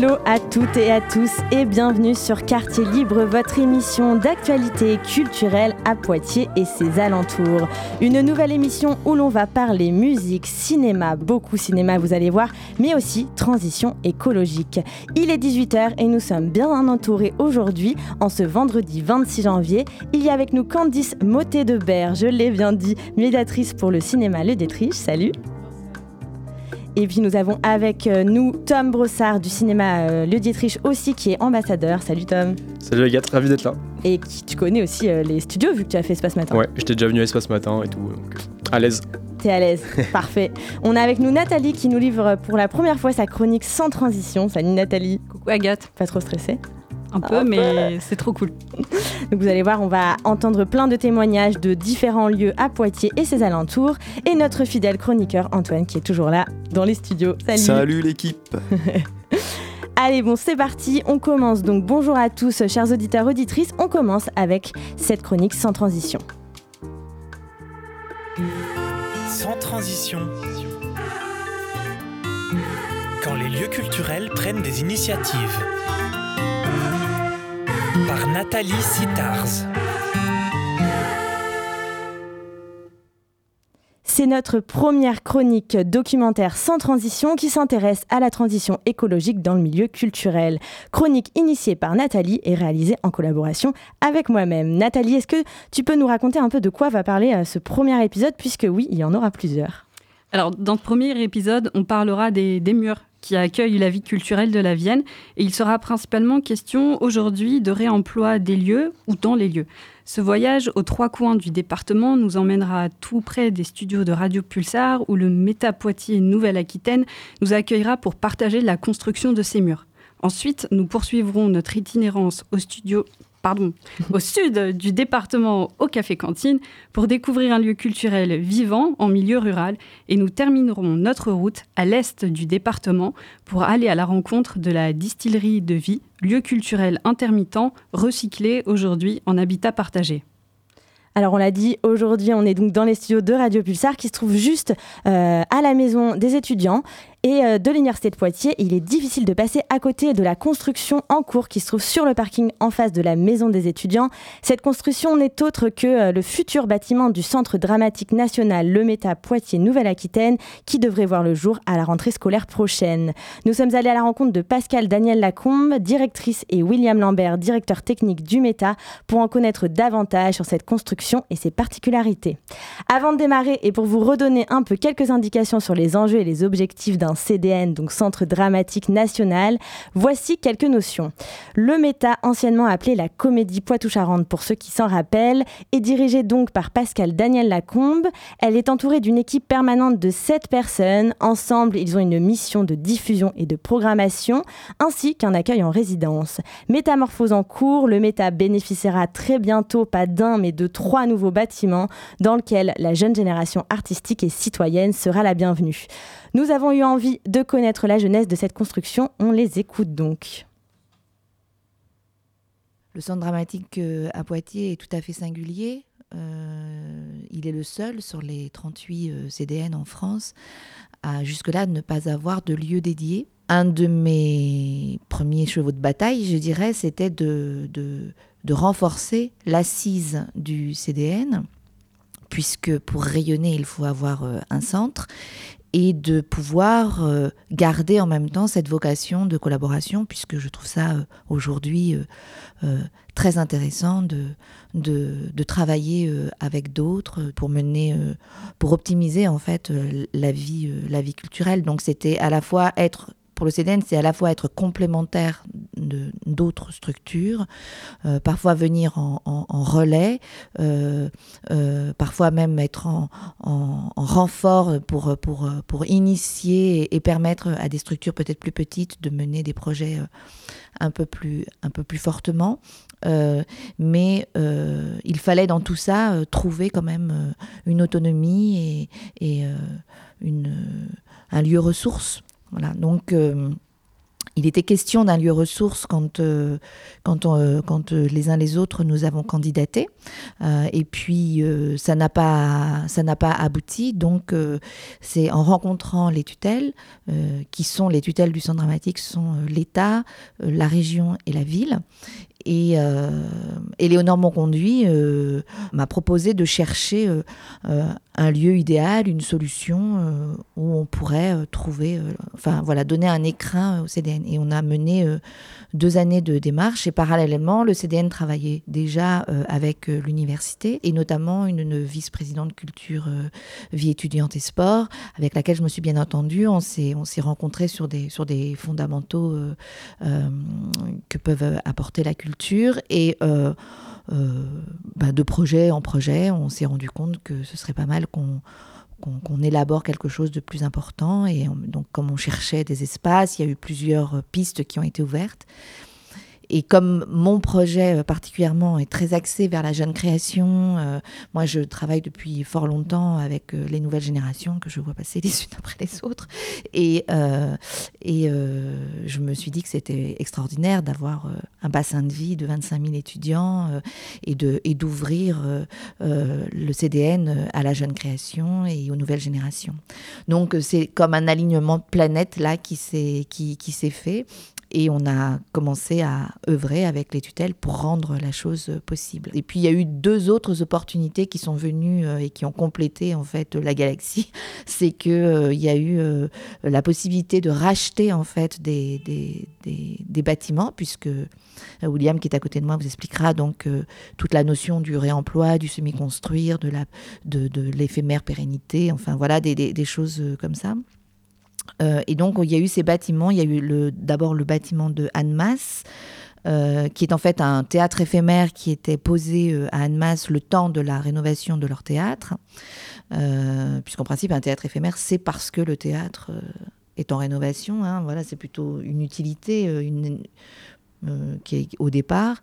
Hello à toutes et à tous et bienvenue sur Quartier Libre, votre émission d'actualité culturelle à Poitiers et ses alentours. Une nouvelle émission où l'on va parler musique, cinéma, beaucoup cinéma vous allez voir, mais aussi transition écologique. Il est 18h et nous sommes bien entourés aujourd'hui en ce vendredi 26 janvier. Il y a avec nous Candice Motet de Berre, je l'ai bien dit, médiatrice pour le cinéma Le Détriche. Salut et puis nous avons avec euh, nous Tom Brossard du cinéma euh, Le Dietrich aussi qui est ambassadeur. Salut Tom. Salut Agathe, ravi d'être là. Et qui, tu connais aussi euh, les studios vu que tu as fait Espace Matin. Ouais, j'étais déjà venu à Espace Matin et tout, donc à l'aise. T'es à l'aise, parfait. On a avec nous Nathalie qui nous livre pour la première fois sa chronique sans transition. Salut Nathalie. Coucou Agathe. Pas trop stressée un peu, mais c'est trop cool. Donc vous allez voir, on va entendre plein de témoignages de différents lieux à Poitiers et ses alentours. Et notre fidèle chroniqueur Antoine qui est toujours là dans les studios. Salut Salut l'équipe Allez, bon, c'est parti. On commence donc. Bonjour à tous, chers auditeurs, auditrices. On commence avec cette chronique sans transition. Sans transition. Quand les lieux culturels prennent des initiatives par Nathalie Sittars. C'est notre première chronique documentaire sans transition qui s'intéresse à la transition écologique dans le milieu culturel. Chronique initiée par Nathalie et réalisée en collaboration avec moi-même. Nathalie, est-ce que tu peux nous raconter un peu de quoi va parler euh, ce premier épisode, puisque oui, il y en aura plusieurs? Alors, dans ce premier épisode, on parlera des, des murs qui accueille la vie culturelle de la Vienne. Et il sera principalement question aujourd'hui de réemploi des lieux ou dans les lieux. Ce voyage aux trois coins du département nous emmènera tout près des studios de Radio Pulsar où le Méta Poitiers Nouvelle-Aquitaine nous accueillera pour partager la construction de ces murs. Ensuite, nous poursuivrons notre itinérance au studio pardon, au sud du département au Café Cantine pour découvrir un lieu culturel vivant en milieu rural et nous terminerons notre route à l'est du département pour aller à la rencontre de la distillerie de vie, lieu culturel intermittent recyclé aujourd'hui en habitat partagé. Alors on l'a dit, aujourd'hui on est donc dans les studios de Radio Pulsar qui se trouvent juste euh, à la maison des étudiants et euh, de l'Université de Poitiers. Il est difficile de passer à côté de la construction en cours qui se trouve sur le parking en face de la maison des étudiants. Cette construction n'est autre que euh, le futur bâtiment du Centre dramatique national Le Méta Poitiers Nouvelle-Aquitaine qui devrait voir le jour à la rentrée scolaire prochaine. Nous sommes allés à la rencontre de Pascal Daniel Lacombe, directrice, et William Lambert, directeur technique du Méta, pour en connaître davantage sur cette construction et ses particularités. Avant de démarrer et pour vous redonner un peu quelques indications sur les enjeux et les objectifs d'un CDN, donc Centre dramatique national, voici quelques notions. Le méta, anciennement appelé la Comédie Poitou-Charentes pour ceux qui s'en rappellent, est dirigée donc par Pascal Daniel Lacombe. Elle est entourée d'une équipe permanente de 7 personnes. Ensemble, ils ont une mission de diffusion et de programmation, ainsi qu'un accueil en résidence. Métamorphose en cours, le méta bénéficiera très bientôt pas d'un mais de trois nouveaux bâtiments dans lesquels la jeune génération artistique et citoyenne sera la bienvenue. Nous avons eu envie de connaître la jeunesse de cette construction. On les écoute donc. Le centre dramatique euh, à Poitiers est tout à fait singulier. Euh, il est le seul sur les 38 euh, CDN en France à jusque-là ne pas avoir de lieu dédié. Un de mes premiers chevaux de bataille, je dirais, c'était de renforcer l'assise du CDN puisque pour rayonner, il faut avoir un centre et de pouvoir euh, garder en même temps cette vocation de collaboration, puisque je trouve ça euh, aujourd'hui euh, très intéressant de, de, travailler avec d'autres pour mener, pour optimiser en fait la vie, la vie culturelle. Donc c'était à la fois être pour le CDN, c'est à la fois être complémentaire d'autres structures, euh, parfois venir en, relais, euh, euh, parfois même être en, renfort pour, initier et, permettre à des structures peut-être plus petites de mener des projets un peu plus, fortement. mais il fallait dans tout ça trouver quand même une autonomie et, et un lieu ressource donc euh, il était question d'un lieu ressource quand, quand, euh, quand euh, les uns les autres nous avons candidaté. et puis, ça n'a pas, pas abouti. Donc, c'est en rencontrant les tutelles, qui sont les tutelles du centre dramatique, sont l'État, la région et la ville. Et Éléonore Monconduit m'a proposé de chercher un lieu idéal, une solution où on pourrait trouver, enfin voilà, donner un écrin au CDN. Et on a mené euh, deux années de démarche et parallèlement, le CDN travaillait déjà euh, avec euh, l'université et notamment une, vice-présidente culture, vie étudiante et sport avec laquelle je me suis bien entendue. On s'est, on s'est rencontrés sur des, sur des fondamentaux que peuvent apporter la culture et bah, de projet en projet, on s'est rendu compte que ce serait pas mal qu'on qu'on élabore quelque chose de plus important. Et donc, comme on cherchait des espaces, il y a eu plusieurs pistes qui ont été ouvertes. Et comme mon projet euh, particulièrement est très axé vers la jeune création, euh, moi je travaille depuis fort longtemps avec euh, les nouvelles générations que je vois passer les unes après les autres. Et, je me suis dit que c'était extraordinaire d'avoir un bassin de vie de 25 000 étudiants et d'ouvrir le CDN à la jeune création et aux nouvelles générations. Donc c'est comme un alignement planète là qui s'est fait et on a commencé à œuvrer avec les tutelles pour rendre la chose possible. Et puis il y a eu deux autres opportunités qui sont venues euh, et qui ont complété en fait la galaxie. C'est que euh, il y a eu euh, la possibilité de racheter en fait des, des, des, bâtiments puisque William qui est à côté de moi vous expliquera donc toute la notion du réemploi, du semi-construire, de la de, de l'éphémère pérennité, enfin voilà des, des choses comme ça. Euh, et donc, il y a eu ces bâtiments. Il y a eu d'abord le bâtiment de Annemasse, euh, qui est en fait un théâtre éphémère qui était posé euh, à Annemasse le temps de la rénovation de leur théâtre. Puisqu'en principe, un théâtre éphémère, c'est parce que le théâtre est en rénovation. Hein. voilà, c'est plutôt une utilité, une, euh, qui est au départ.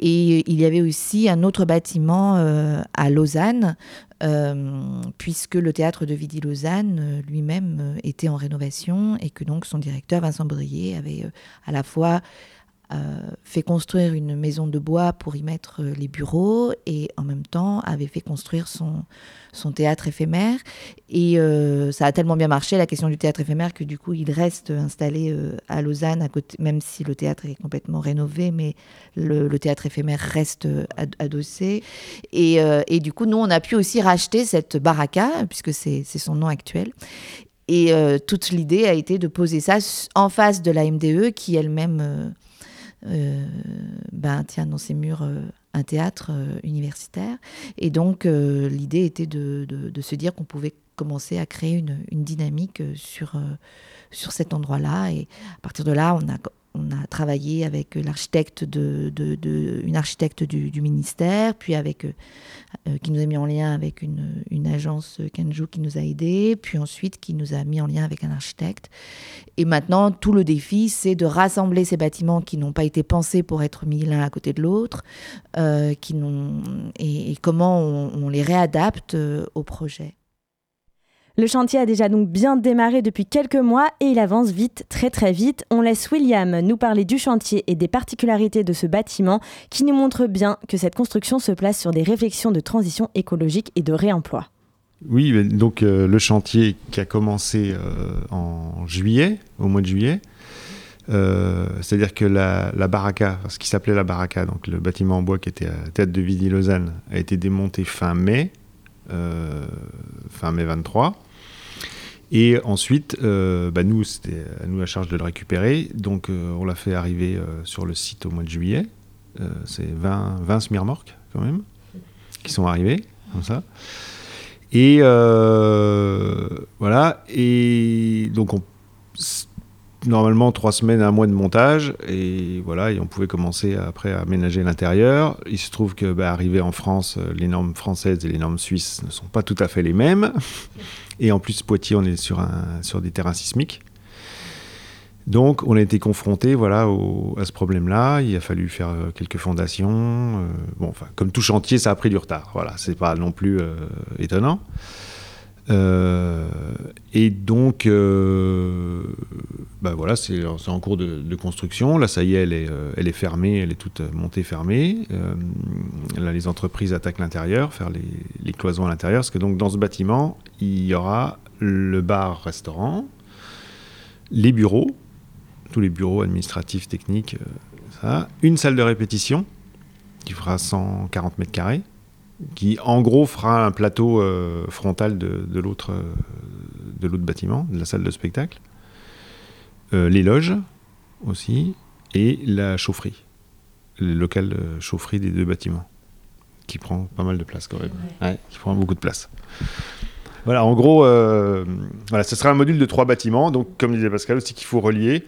Et il y avait aussi un autre bâtiment euh, à Lausanne, euh, puisque le théâtre de Vidi-Lausanne lui-même était en rénovation et que donc son directeur, Vincent Brier, avait à la fois fait construire une maison de bois pour y mettre les bureaux et en même temps avait fait construire son, son théâtre éphémère. Et euh, ça a tellement bien marché, la question du théâtre éphémère, que du coup, il reste installé euh, à Lausanne, à côté, même si le théâtre est complètement rénové, mais le, théâtre éphémère reste euh, adossé. Et, et, du coup, nous, on a pu aussi racheter cette baraka, puisque c'est son nom actuel. Et toute l'idée a été de poser ça en face de la MDE, qui elle-même ben, tient dans ses murs un théâtre euh, universitaire. Et donc, euh, l'idée était de, de, se dire qu'on pouvait commencer à créer une, une dynamique euh, sur, sur cet endroit-là. Et à partir de là, on a on a travaillé avec l'architecte de, une architecte du, ministère, puis avec euh, euh, qui nous a mis en lien avec une, agence Kenju qui nous a aidés, puis ensuite qui nous a mis en lien avec un architecte. Et maintenant, tout le défi, c'est de rassembler ces bâtiments qui n'ont pas été pensés pour être mis l'un à côté de l'autre, euh, qui et, et, comment on les réadapte au projet. Le chantier a déjà donc bien démarré depuis quelques mois et il avance vite, très très vite. On laisse William nous parler du chantier et des particularités de ce bâtiment qui nous montre bien que cette construction se place sur des réflexions de transition écologique et de réemploi. Oui, donc euh, le chantier qui a commencé euh, en juillet, au mois de juillet, euh, c'est-à-dire que la, la, baraka, ce qui s'appelait la baraka, donc le bâtiment en bois qui était à tête de Vidi-Lausanne, a été démonté fin mai, fin mai 23. Et ensuite, euh, bah, nous, c'était à nous la charge de le récupérer. Donc, euh, on l'a fait arriver euh, sur le site au mois de juillet. c'est 20, 20 semi-remorques, quand même, qui sont arrivés, comme ça. Et voilà. Et donc, on, normalement, trois semaines, un mois de montage. Et voilà, et on pouvait commencer après à aménager l'intérieur. Il se trouve que, bah, arrivé en France, les normes françaises et les normes suisses ne sont pas tout à fait les mêmes. Et en plus, Poitiers, on est sur, un, sur des terrains sismiques. Donc, on a été confronté voilà, à ce problème-là. Il a fallu faire euh, quelques fondations. Euh, bon, enfin, comme tout chantier, ça a pris du retard. Voilà, c'est pas non plus euh, étonnant. Euh, et donc, euh, bah voilà, c'est en cours de, construction. Là, ça y est, elle est, euh, elle est fermée, elle est toute montée fermée. Euh, là, les entreprises attaquent l'intérieur, faire les, cloisons à l'intérieur. Parce que donc, dans ce bâtiment, il y aura le bar-restaurant, les bureaux, tous les bureaux administratifs, techniques, une salle de répétition qui fera 140 mètres carrés qui en gros fera un plateau euh, frontal de, de l'autre euh, de l'autre bâtiment, de la salle de spectacle. Euh, les loges aussi et la chaufferie, le local chaufferie des deux bâtiments, qui prend pas mal de place quand même, Ouais, qui prend beaucoup de place. Voilà, en gros, voilà, ce sera un module de trois bâtiments, donc comme disait Pascal aussi qu'il faut relier.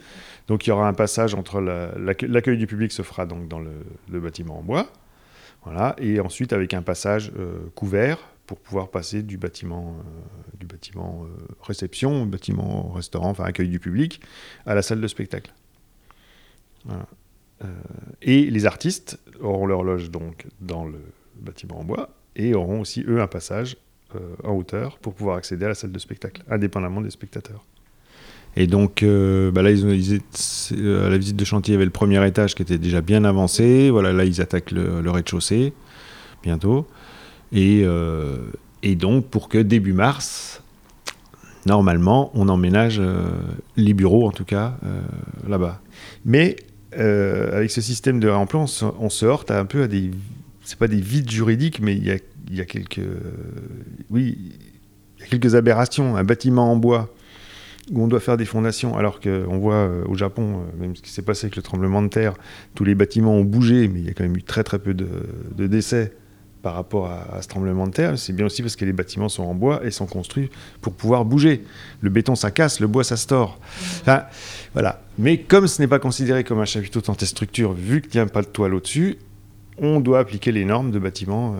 Donc il y aura un passage entre la- l'accueil du public se fera donc dans le, le bâtiment en bois, et ensuite avec un passage euh, couvert pour pouvoir passer du bâtiment, euh, du bâtiment euh, réception, bâtiment restaurant, enfin accueil du public, à la salle de spectacle. Et les artistes auront leur loge donc dans le bâtiment en bois et auront aussi eux un passage en hauteur pour pouvoir accéder à la salle de spectacle, indépendamment des spectateurs. Et donc, euh, bah là, ils ils euh, à la visite de chantier, il y avait le premier étage qui était déjà bien avancé. Voilà, là, ils attaquent le, rez-de-chaussée bientôt. Et, euh, et donc, pour que début mars, normalement, on emménage les bureaux, en tout cas, là-bas. Mais avec ce système de réemploi, on on se heurte un peu à des. C'est pas des vides juridiques, mais il y a, il y a quelques. oui, il y a quelques aberrations. Un bâtiment en bois où on doit faire des fondations, alors qu'on voit euh, au Japon, euh, même ce qui s'est passé avec le tremblement de terre, tous les bâtiments ont bougé, mais il y a quand même eu très très peu de, de décès par rapport à, à ce tremblement de terre. C'est bien aussi parce que les bâtiments sont en bois et sont construits pour pouvoir bouger. Le béton, ça casse, le bois, ça se tord. Enfin, voilà. Mais comme ce n'est pas considéré comme un chapiteau tant structure, vu qu'il n'y a pas de toile au-dessus, on doit appliquer les normes de bâtiment euh,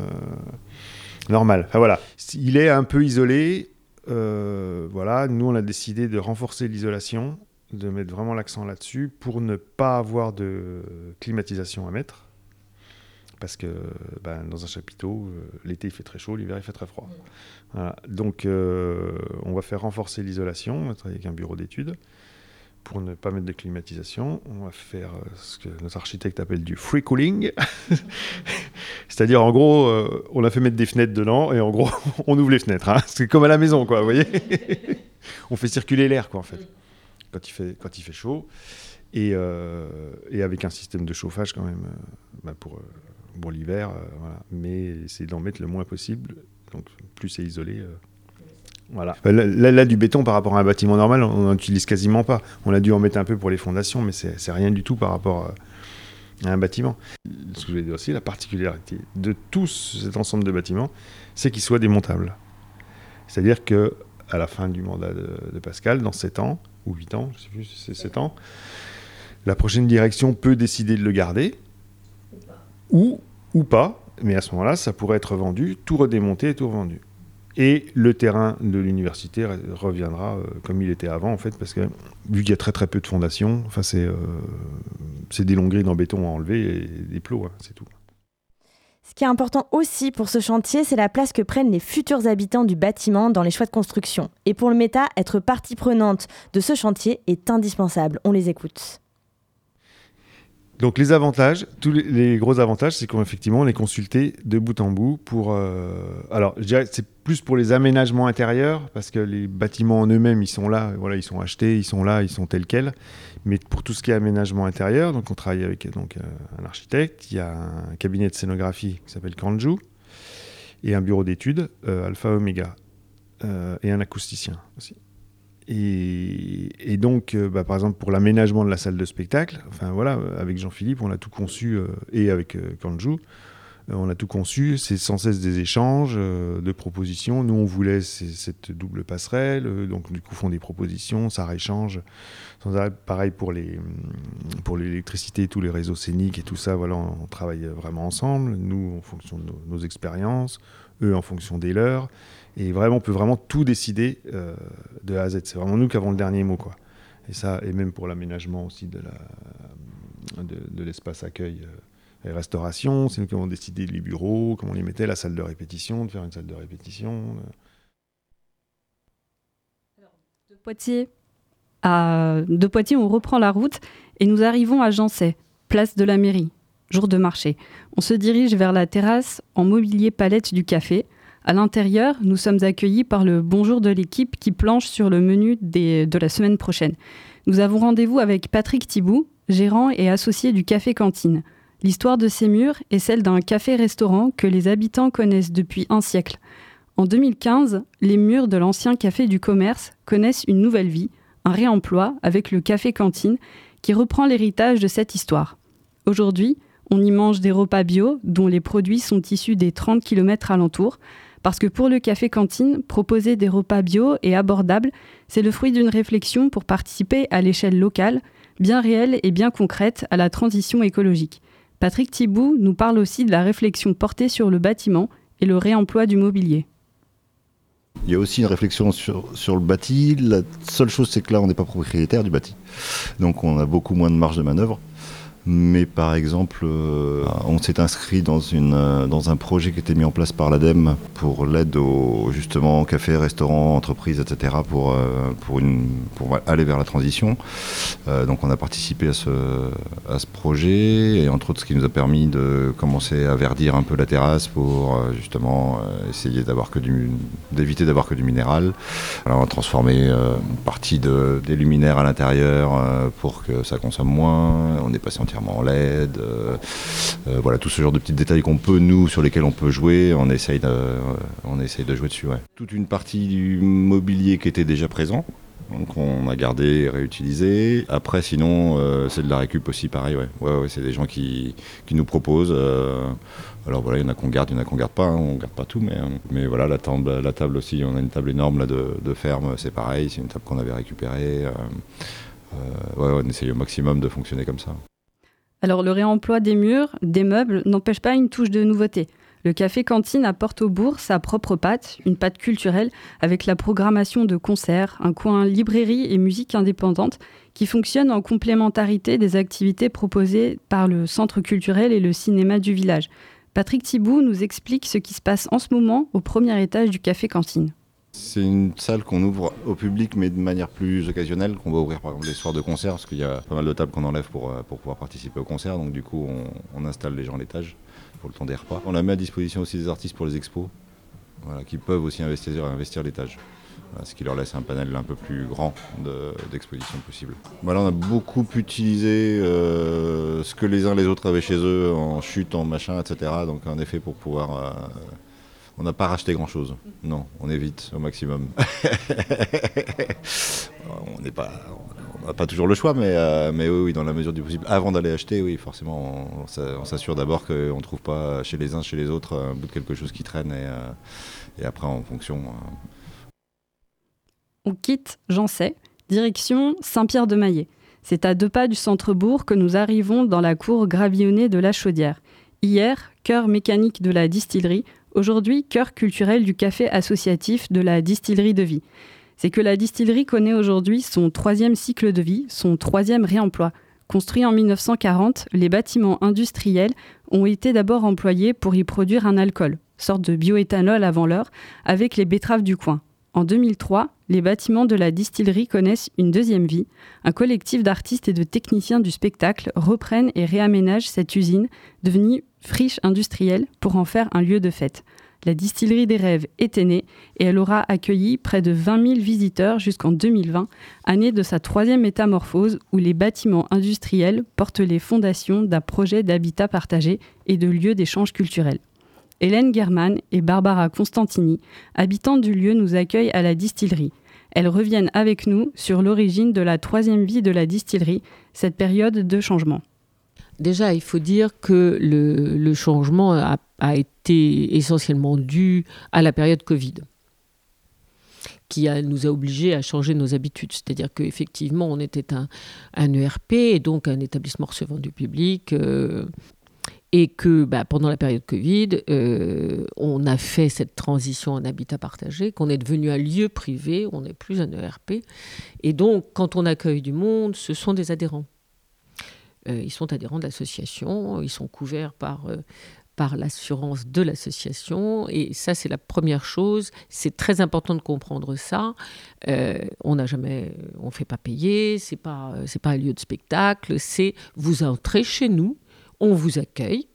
normal. Enfin, voilà. Il est un peu isolé. Euh, voilà. Nous, on a décidé de renforcer l'isolation, de mettre vraiment l'accent là-dessus pour ne pas avoir de climatisation à mettre. Parce que ben, dans un chapiteau, euh, l'été il fait très chaud, l'hiver il fait très froid. Voilà. Donc euh, on va faire renforcer l'isolation, on va travailler avec un bureau d'études pour ne pas mettre de climatisation. On va faire euh, ce que notre architecte appelle du free cooling. C'est-à-dire en gros, euh, on a fait mettre des fenêtres dedans et en gros on ouvre les fenêtres. hein. C'est comme à la maison quoi, vous voyez On fait circuler l'air quoi en fait quand il fait, quand il fait chaud. Et, euh, avec un système de chauffage quand même bah, pour, pour l'hiver. voilà. Mais c'est d'en mettre le moins possible. Donc plus c'est isolé. Euh, voilà. Bah, Là, du béton par rapport à un bâtiment normal, on n'en utilise quasiment pas. On a dû en mettre un peu pour les fondations, mais c'est rien du tout par rapport à, à un bâtiment. Ce que je voulais dire aussi, la particularité de tout cet ensemble de bâtiments, c'est qu'ils soient démontables. C'est-à-dire que à la fin du mandat de, Pascal, dans 7 ans, ou 8 ans, je sais plus si c'est 7 ans, la prochaine direction peut décider de le garder, ou, ou pas, mais à ce moment-là, ça pourrait être vendu, tout redémonté et tout revendu. Et le terrain de l'université re- reviendra euh, comme il était avant, en fait, parce que vu qu'il y a très très peu de fondations, enfin, c'est euh, des longs grilles en béton à enlever et des plots, hein, c'est tout. Ce qui est important aussi pour ce chantier, c'est la place que prennent les futurs habitants du bâtiment dans les choix de construction. Et pour le META, être partie prenante de ce chantier est indispensable. On les écoute. Donc les avantages, tous les, gros avantages, c'est qu'effectivement on est consulté de bout en bout pour. euh, alors je dirais c'est plus pour les aménagements intérieurs parce que les bâtiments en eux-mêmes ils sont là, voilà ils sont achetés, ils sont là, ils sont tels quels. Mais pour tout ce qui est aménagement intérieur, donc on travaille avec donc euh, un architecte, il y a un cabinet de scénographie qui s'appelle Kanju et un bureau d'études euh, Alpha Omega et un acousticien aussi. Et, et donc, euh, bah, par exemple, pour l'aménagement de la salle de spectacle, enfin voilà, avec Jean-Philippe, on a tout conçu, euh, et avec euh, Kanju, on a tout conçu, c'est sans cesse des échanges, euh, de propositions. Nous, on voulait cette double passerelle, euh, donc du coup, font des propositions, ça rééchange. Pareil hum, pour l'électricité, tous les réseaux scéniques et tout ça, voilà, on, travaille vraiment ensemble. Nous, en fonction de nos, expériences, eux en fonction des leurs. Et vraiment, on peut vraiment tout décider euh, de A à Z. C'est vraiment nous qui avons le dernier mot. Et ça, et même pour l'aménagement aussi de la de l'espace accueil euh, et restauration, c'est nous qui avons décidé les bureaux, comment on les mettait, la salle de répétition, de faire une salle de répétition. euh. Poitiers, de Poitiers, on reprend la route et nous arrivons à Jancet, place de la mairie, jour de marché. On se dirige vers la terrasse en mobilier palette du café. À l'intérieur, nous sommes accueillis par le bonjour de l'équipe qui planche sur le menu de la semaine prochaine. Nous avons rendez-vous avec Patrick Thibou, gérant et associé du Café Cantine. L'histoire de ces murs est celle d'un café-restaurant que les habitants connaissent depuis un siècle. En 2015, les murs de l'ancien café du commerce connaissent une nouvelle vie, un réemploi avec le café cantine qui reprend l'héritage de cette histoire. Aujourd'hui, on y mange des repas bio dont les produits sont issus des 30 km alentours, parce que pour le café cantine, proposer des repas bio et abordables, c'est le fruit d'une réflexion pour participer à l'échelle locale, bien réelle et bien concrète, à la transition écologique. Patrick Thibou nous parle aussi de la réflexion portée sur le bâtiment et le réemploi du mobilier. Il y a aussi une réflexion sur, sur le bâti. La seule chose, c'est que là, on n'est pas propriétaire du bâti. Donc, on a beaucoup moins de marge de manœuvre. Mais par exemple, euh, on s'est inscrit euh, dans un projet qui était mis en place par l'ADEME pour l'aide aux justement cafés, restaurants, entreprises, etc. pour, euh, pour, aller vers la transition. donc on a participé à ce, projet et entre autres ce qui nous a permis de commencer à verdir un peu la terrasse pour justement essayer d'avoir que d'éviter d'avoir que du minéral. Alors on a transformé une partie de, des luminaires à l'intérieur pour que ça consomme moins. On est passé entièrement en LED, euh, euh, voilà tout ce genre de petits détails qu'on peut nous sur lesquels on peut jouer, on essaye de, on essaye de jouer dessus. Toute une partie du mobilier qui était déjà présent. Donc on a gardé et réutilisé. Après, sinon, euh, c'est de la récup aussi, pareil. Ouais, ouais, c'est des gens qui, qui nous proposent. alors voilà, il y en a qu'on garde, il y en a qu'on garde pas. Hein. on garde pas tout, mais, mais voilà, la table, la table aussi, on a une table énorme là, de, de ferme, c'est pareil. C'est une table qu'on avait récupérée. ouais, on essaye au maximum de fonctionner comme ça. Alors le réemploi des murs, des meubles, n'empêche pas une touche de nouveauté. Le café cantine apporte au bourg sa propre patte, une patte culturelle, avec la programmation de concerts, un coin librairie et musique indépendante qui fonctionne en complémentarité des activités proposées par le centre culturel et le cinéma du village. Patrick Thibou nous explique ce qui se passe en ce moment au premier étage du café cantine. C'est une salle qu'on ouvre au public, mais de manière plus occasionnelle, qu'on va ouvrir par exemple les soirs de concert, parce qu'il y a pas mal de tables qu'on enlève pour, euh, pouvoir participer au concert. Donc du coup, on, installe les gens à l'étage pour le temps des repas. On la met à disposition aussi des artistes pour les expos, qui peuvent aussi investir, investir l'étage. ce qui leur laisse un panel un peu plus grand d'exposition possible. Voilà, on a beaucoup utilisé euh, ce que les uns les autres avaient chez eux en chute, en machin, etc. Donc en effet pour pouvoir euh, on n'a pas racheté grand-chose. Non, on évite au maximum. on n'est pas, on n'a pas toujours le choix, mais, euh, mais oui, dans la mesure du possible. Avant d'aller acheter, oui, forcément, on, s'assure d'abord qu'on ne trouve pas chez les uns, chez les autres, un bout de quelque chose qui traîne, et, euh, et après, en fonction. Euh. On quitte sais, direction Saint-Pierre-de-Maillet. C'est à deux pas du centre-bourg que nous arrivons dans la cour gravillonnée de la Chaudière. Hier, cœur mécanique de la distillerie, Aujourd'hui, cœur culturel du café associatif de la distillerie de vie. C'est que la distillerie connaît aujourd'hui son troisième cycle de vie, son troisième réemploi. Construit en 1940, les bâtiments industriels ont été d'abord employés pour y produire un alcool, sorte de bioéthanol avant l'heure, avec les betteraves du coin. En 2003, les bâtiments de la distillerie connaissent une deuxième vie. Un collectif d'artistes et de techniciens du spectacle reprennent et réaménagent cette usine, devenue friche industrielle, pour en faire un lieu de fête. La distillerie des rêves était née et elle aura accueilli près de 20 000 visiteurs jusqu'en 2020, année de sa troisième métamorphose où les bâtiments industriels portent les fondations d'un projet d'habitat partagé et de lieu d'échange culturel. Hélène German et Barbara Constantini, habitantes du lieu, nous accueillent à la distillerie. Elles reviennent avec nous sur l'origine de la troisième vie de la distillerie, cette période de changement. Déjà, il faut dire que le, changement a, été essentiellement dû à la période Covid qui nous a obligés à changer nos habitudes. C'est-à-dire qu'effectivement, on était un, ERP, donc un établissement recevant du public, euh, et que bah, pendant la période Covid, euh, on a fait cette transition en habitat partagé, qu'on est devenu un lieu privé, on n'est plus un ERP. Et donc, quand on accueille du monde, ce sont des adhérents. Euh, ils sont adhérents d'associations, ils sont couverts par, euh, par l'assurance de l'association. Et ça, c'est la première chose. C'est très important de comprendre ça. On n'a jamais, on fait pas payer. C'est pas, pas un lieu de spectacle. C'est vous entrez chez nous, on vous accueille.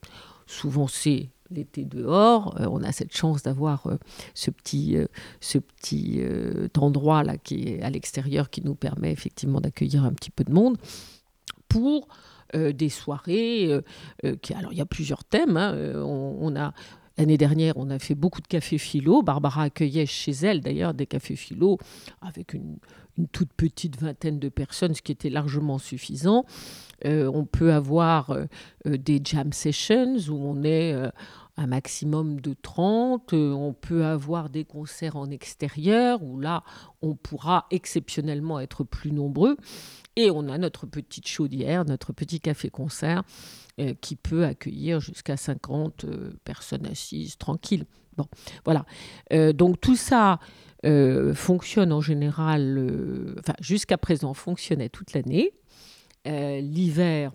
Souvent, c'est l'été dehors. Euh, on a cette chance d'avoir euh, ce petit, petit endroit là qui est à l'extérieur qui nous permet effectivement d'accueillir un petit peu de monde pour euh, des soirées. Euh, euh, alors, il y a plusieurs thèmes. Hein, on, a. L'année dernière, on a fait beaucoup de cafés philo. Barbara accueillait chez elle, d'ailleurs, des cafés philo avec une, toute petite vingtaine de personnes, ce qui était largement suffisant. on peut avoir des jam sessions où on est un maximum de 30. on peut avoir des concerts en extérieur où là, on pourra exceptionnellement être plus nombreux. Et on a notre petite chaudière, notre petit café-concert euh, qui peut accueillir jusqu'à 50 euh, personnes assises, tranquilles. Bon, voilà. Euh, donc tout ça fonctionne en général, enfin jusqu'à présent fonctionnait toute l'année. L'hiver,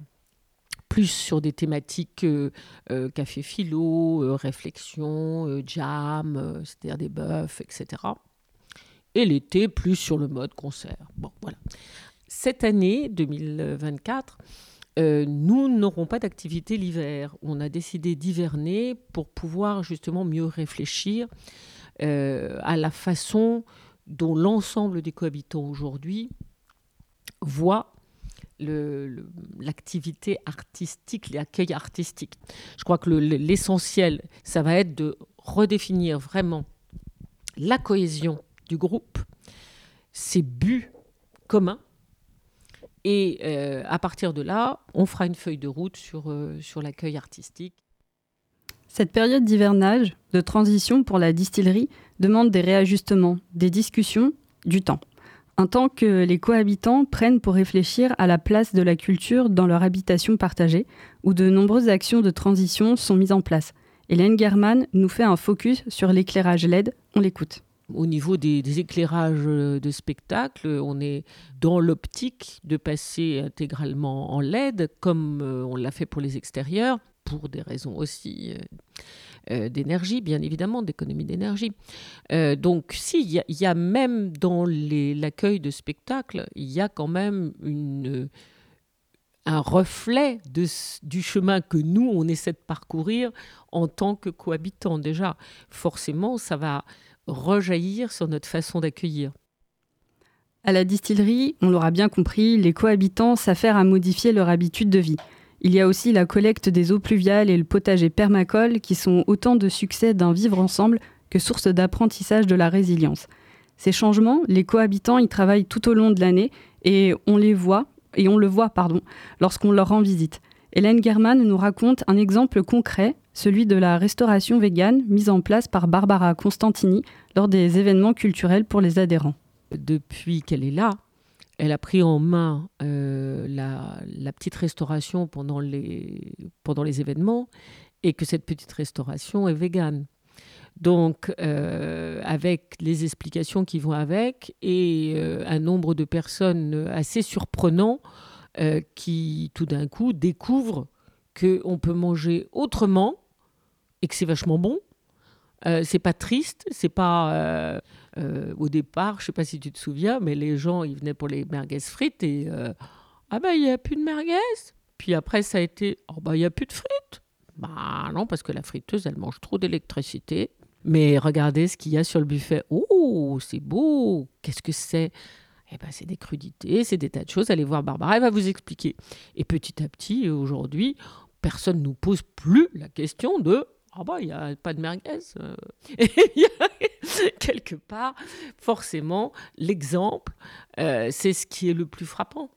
plus sur des thématiques café philo, réflexion, jam, c'est-à-dire des bœufs, etc. Et l'été, plus sur le mode concert. Bon, voilà cette année 2024, euh, nous n'aurons pas d'activité l'hiver. On a décidé d'hiverner pour pouvoir justement mieux réfléchir euh, à la façon dont l'ensemble des cohabitants aujourd'hui voient l'activité artistique, l'accueil artistique. Je crois que l'essentiel, ça va être de redéfinir vraiment la cohésion du groupe, ses buts communs, et euh, à partir de là, on fera une feuille de route sur, euh, sur l'accueil artistique. Cette période d'hivernage, de transition pour la distillerie, demande des réajustements, des discussions, du temps. Un temps que les cohabitants prennent pour réfléchir à la place de la culture dans leur habitation partagée, où de nombreuses actions de transition sont mises en place. Hélène German nous fait un focus sur l'éclairage LED. On l'écoute. Au niveau des, éclairages euh, de spectacle, on est dans l'optique de passer intégralement en LED, comme euh, on l'a fait pour les extérieurs, pour des raisons aussi euh, d'énergie, bien évidemment, d'économie d'énergie. donc, si, il y, a même dans l'accueil de spectacle, il y a quand même un reflet du chemin que nous, on essaie de parcourir en tant que cohabitants. Déjà, forcément, ça va rejaillir sur notre façon d'accueillir. À la distillerie, on l'aura bien compris, les cohabitants s'affairent à modifier leur habitude de vie. Il y a aussi la collecte des eaux pluviales et le potager permacole qui sont autant de succès d'un vivre ensemble que source d'apprentissage de la résilience. Ces changements, les cohabitants y travaillent tout au long de l'année et on les voit et on le voit pardon lorsqu'on leur rend visite. Hélène German nous raconte un exemple concret celui de la restauration végane mise en place par Barbara Constantini lors des événements culturels pour les adhérents. Depuis qu'elle est là, elle a pris en main euh, la, petite restauration pendant les, événements et que cette petite restauration est végane. Donc, euh, avec les explications qui vont avec et euh, un nombre de personnes assez surprenant qui, tout d'un coup, découvrent qu'on peut manger autrement et que c'est vachement bon. Euh, c'est pas triste, c'est pas euh, euh, au départ, je sais pas si tu te souviens, mais les gens ils venaient pour les merguez frites et ah ben il y a plus de merguez. Puis après ça a été oh bah il y a plus de frites. Bah non parce que la friteuse elle mange trop d'électricité. Mais regardez ce qu'il y a sur le buffet. Oh c'est beau. Qu'est-ce que c'est? Eh ben, c'est des crudités, c'est des tas de choses. Allez voir Barbara, elle va vous expliquer. Et petit à petit, aujourd'hui, personne ne nous pose plus la question de ah bah, il n'y a pas de merguez. Euh. quelque part, forcément, l'exemple, euh, c'est ce qui est le plus frappant.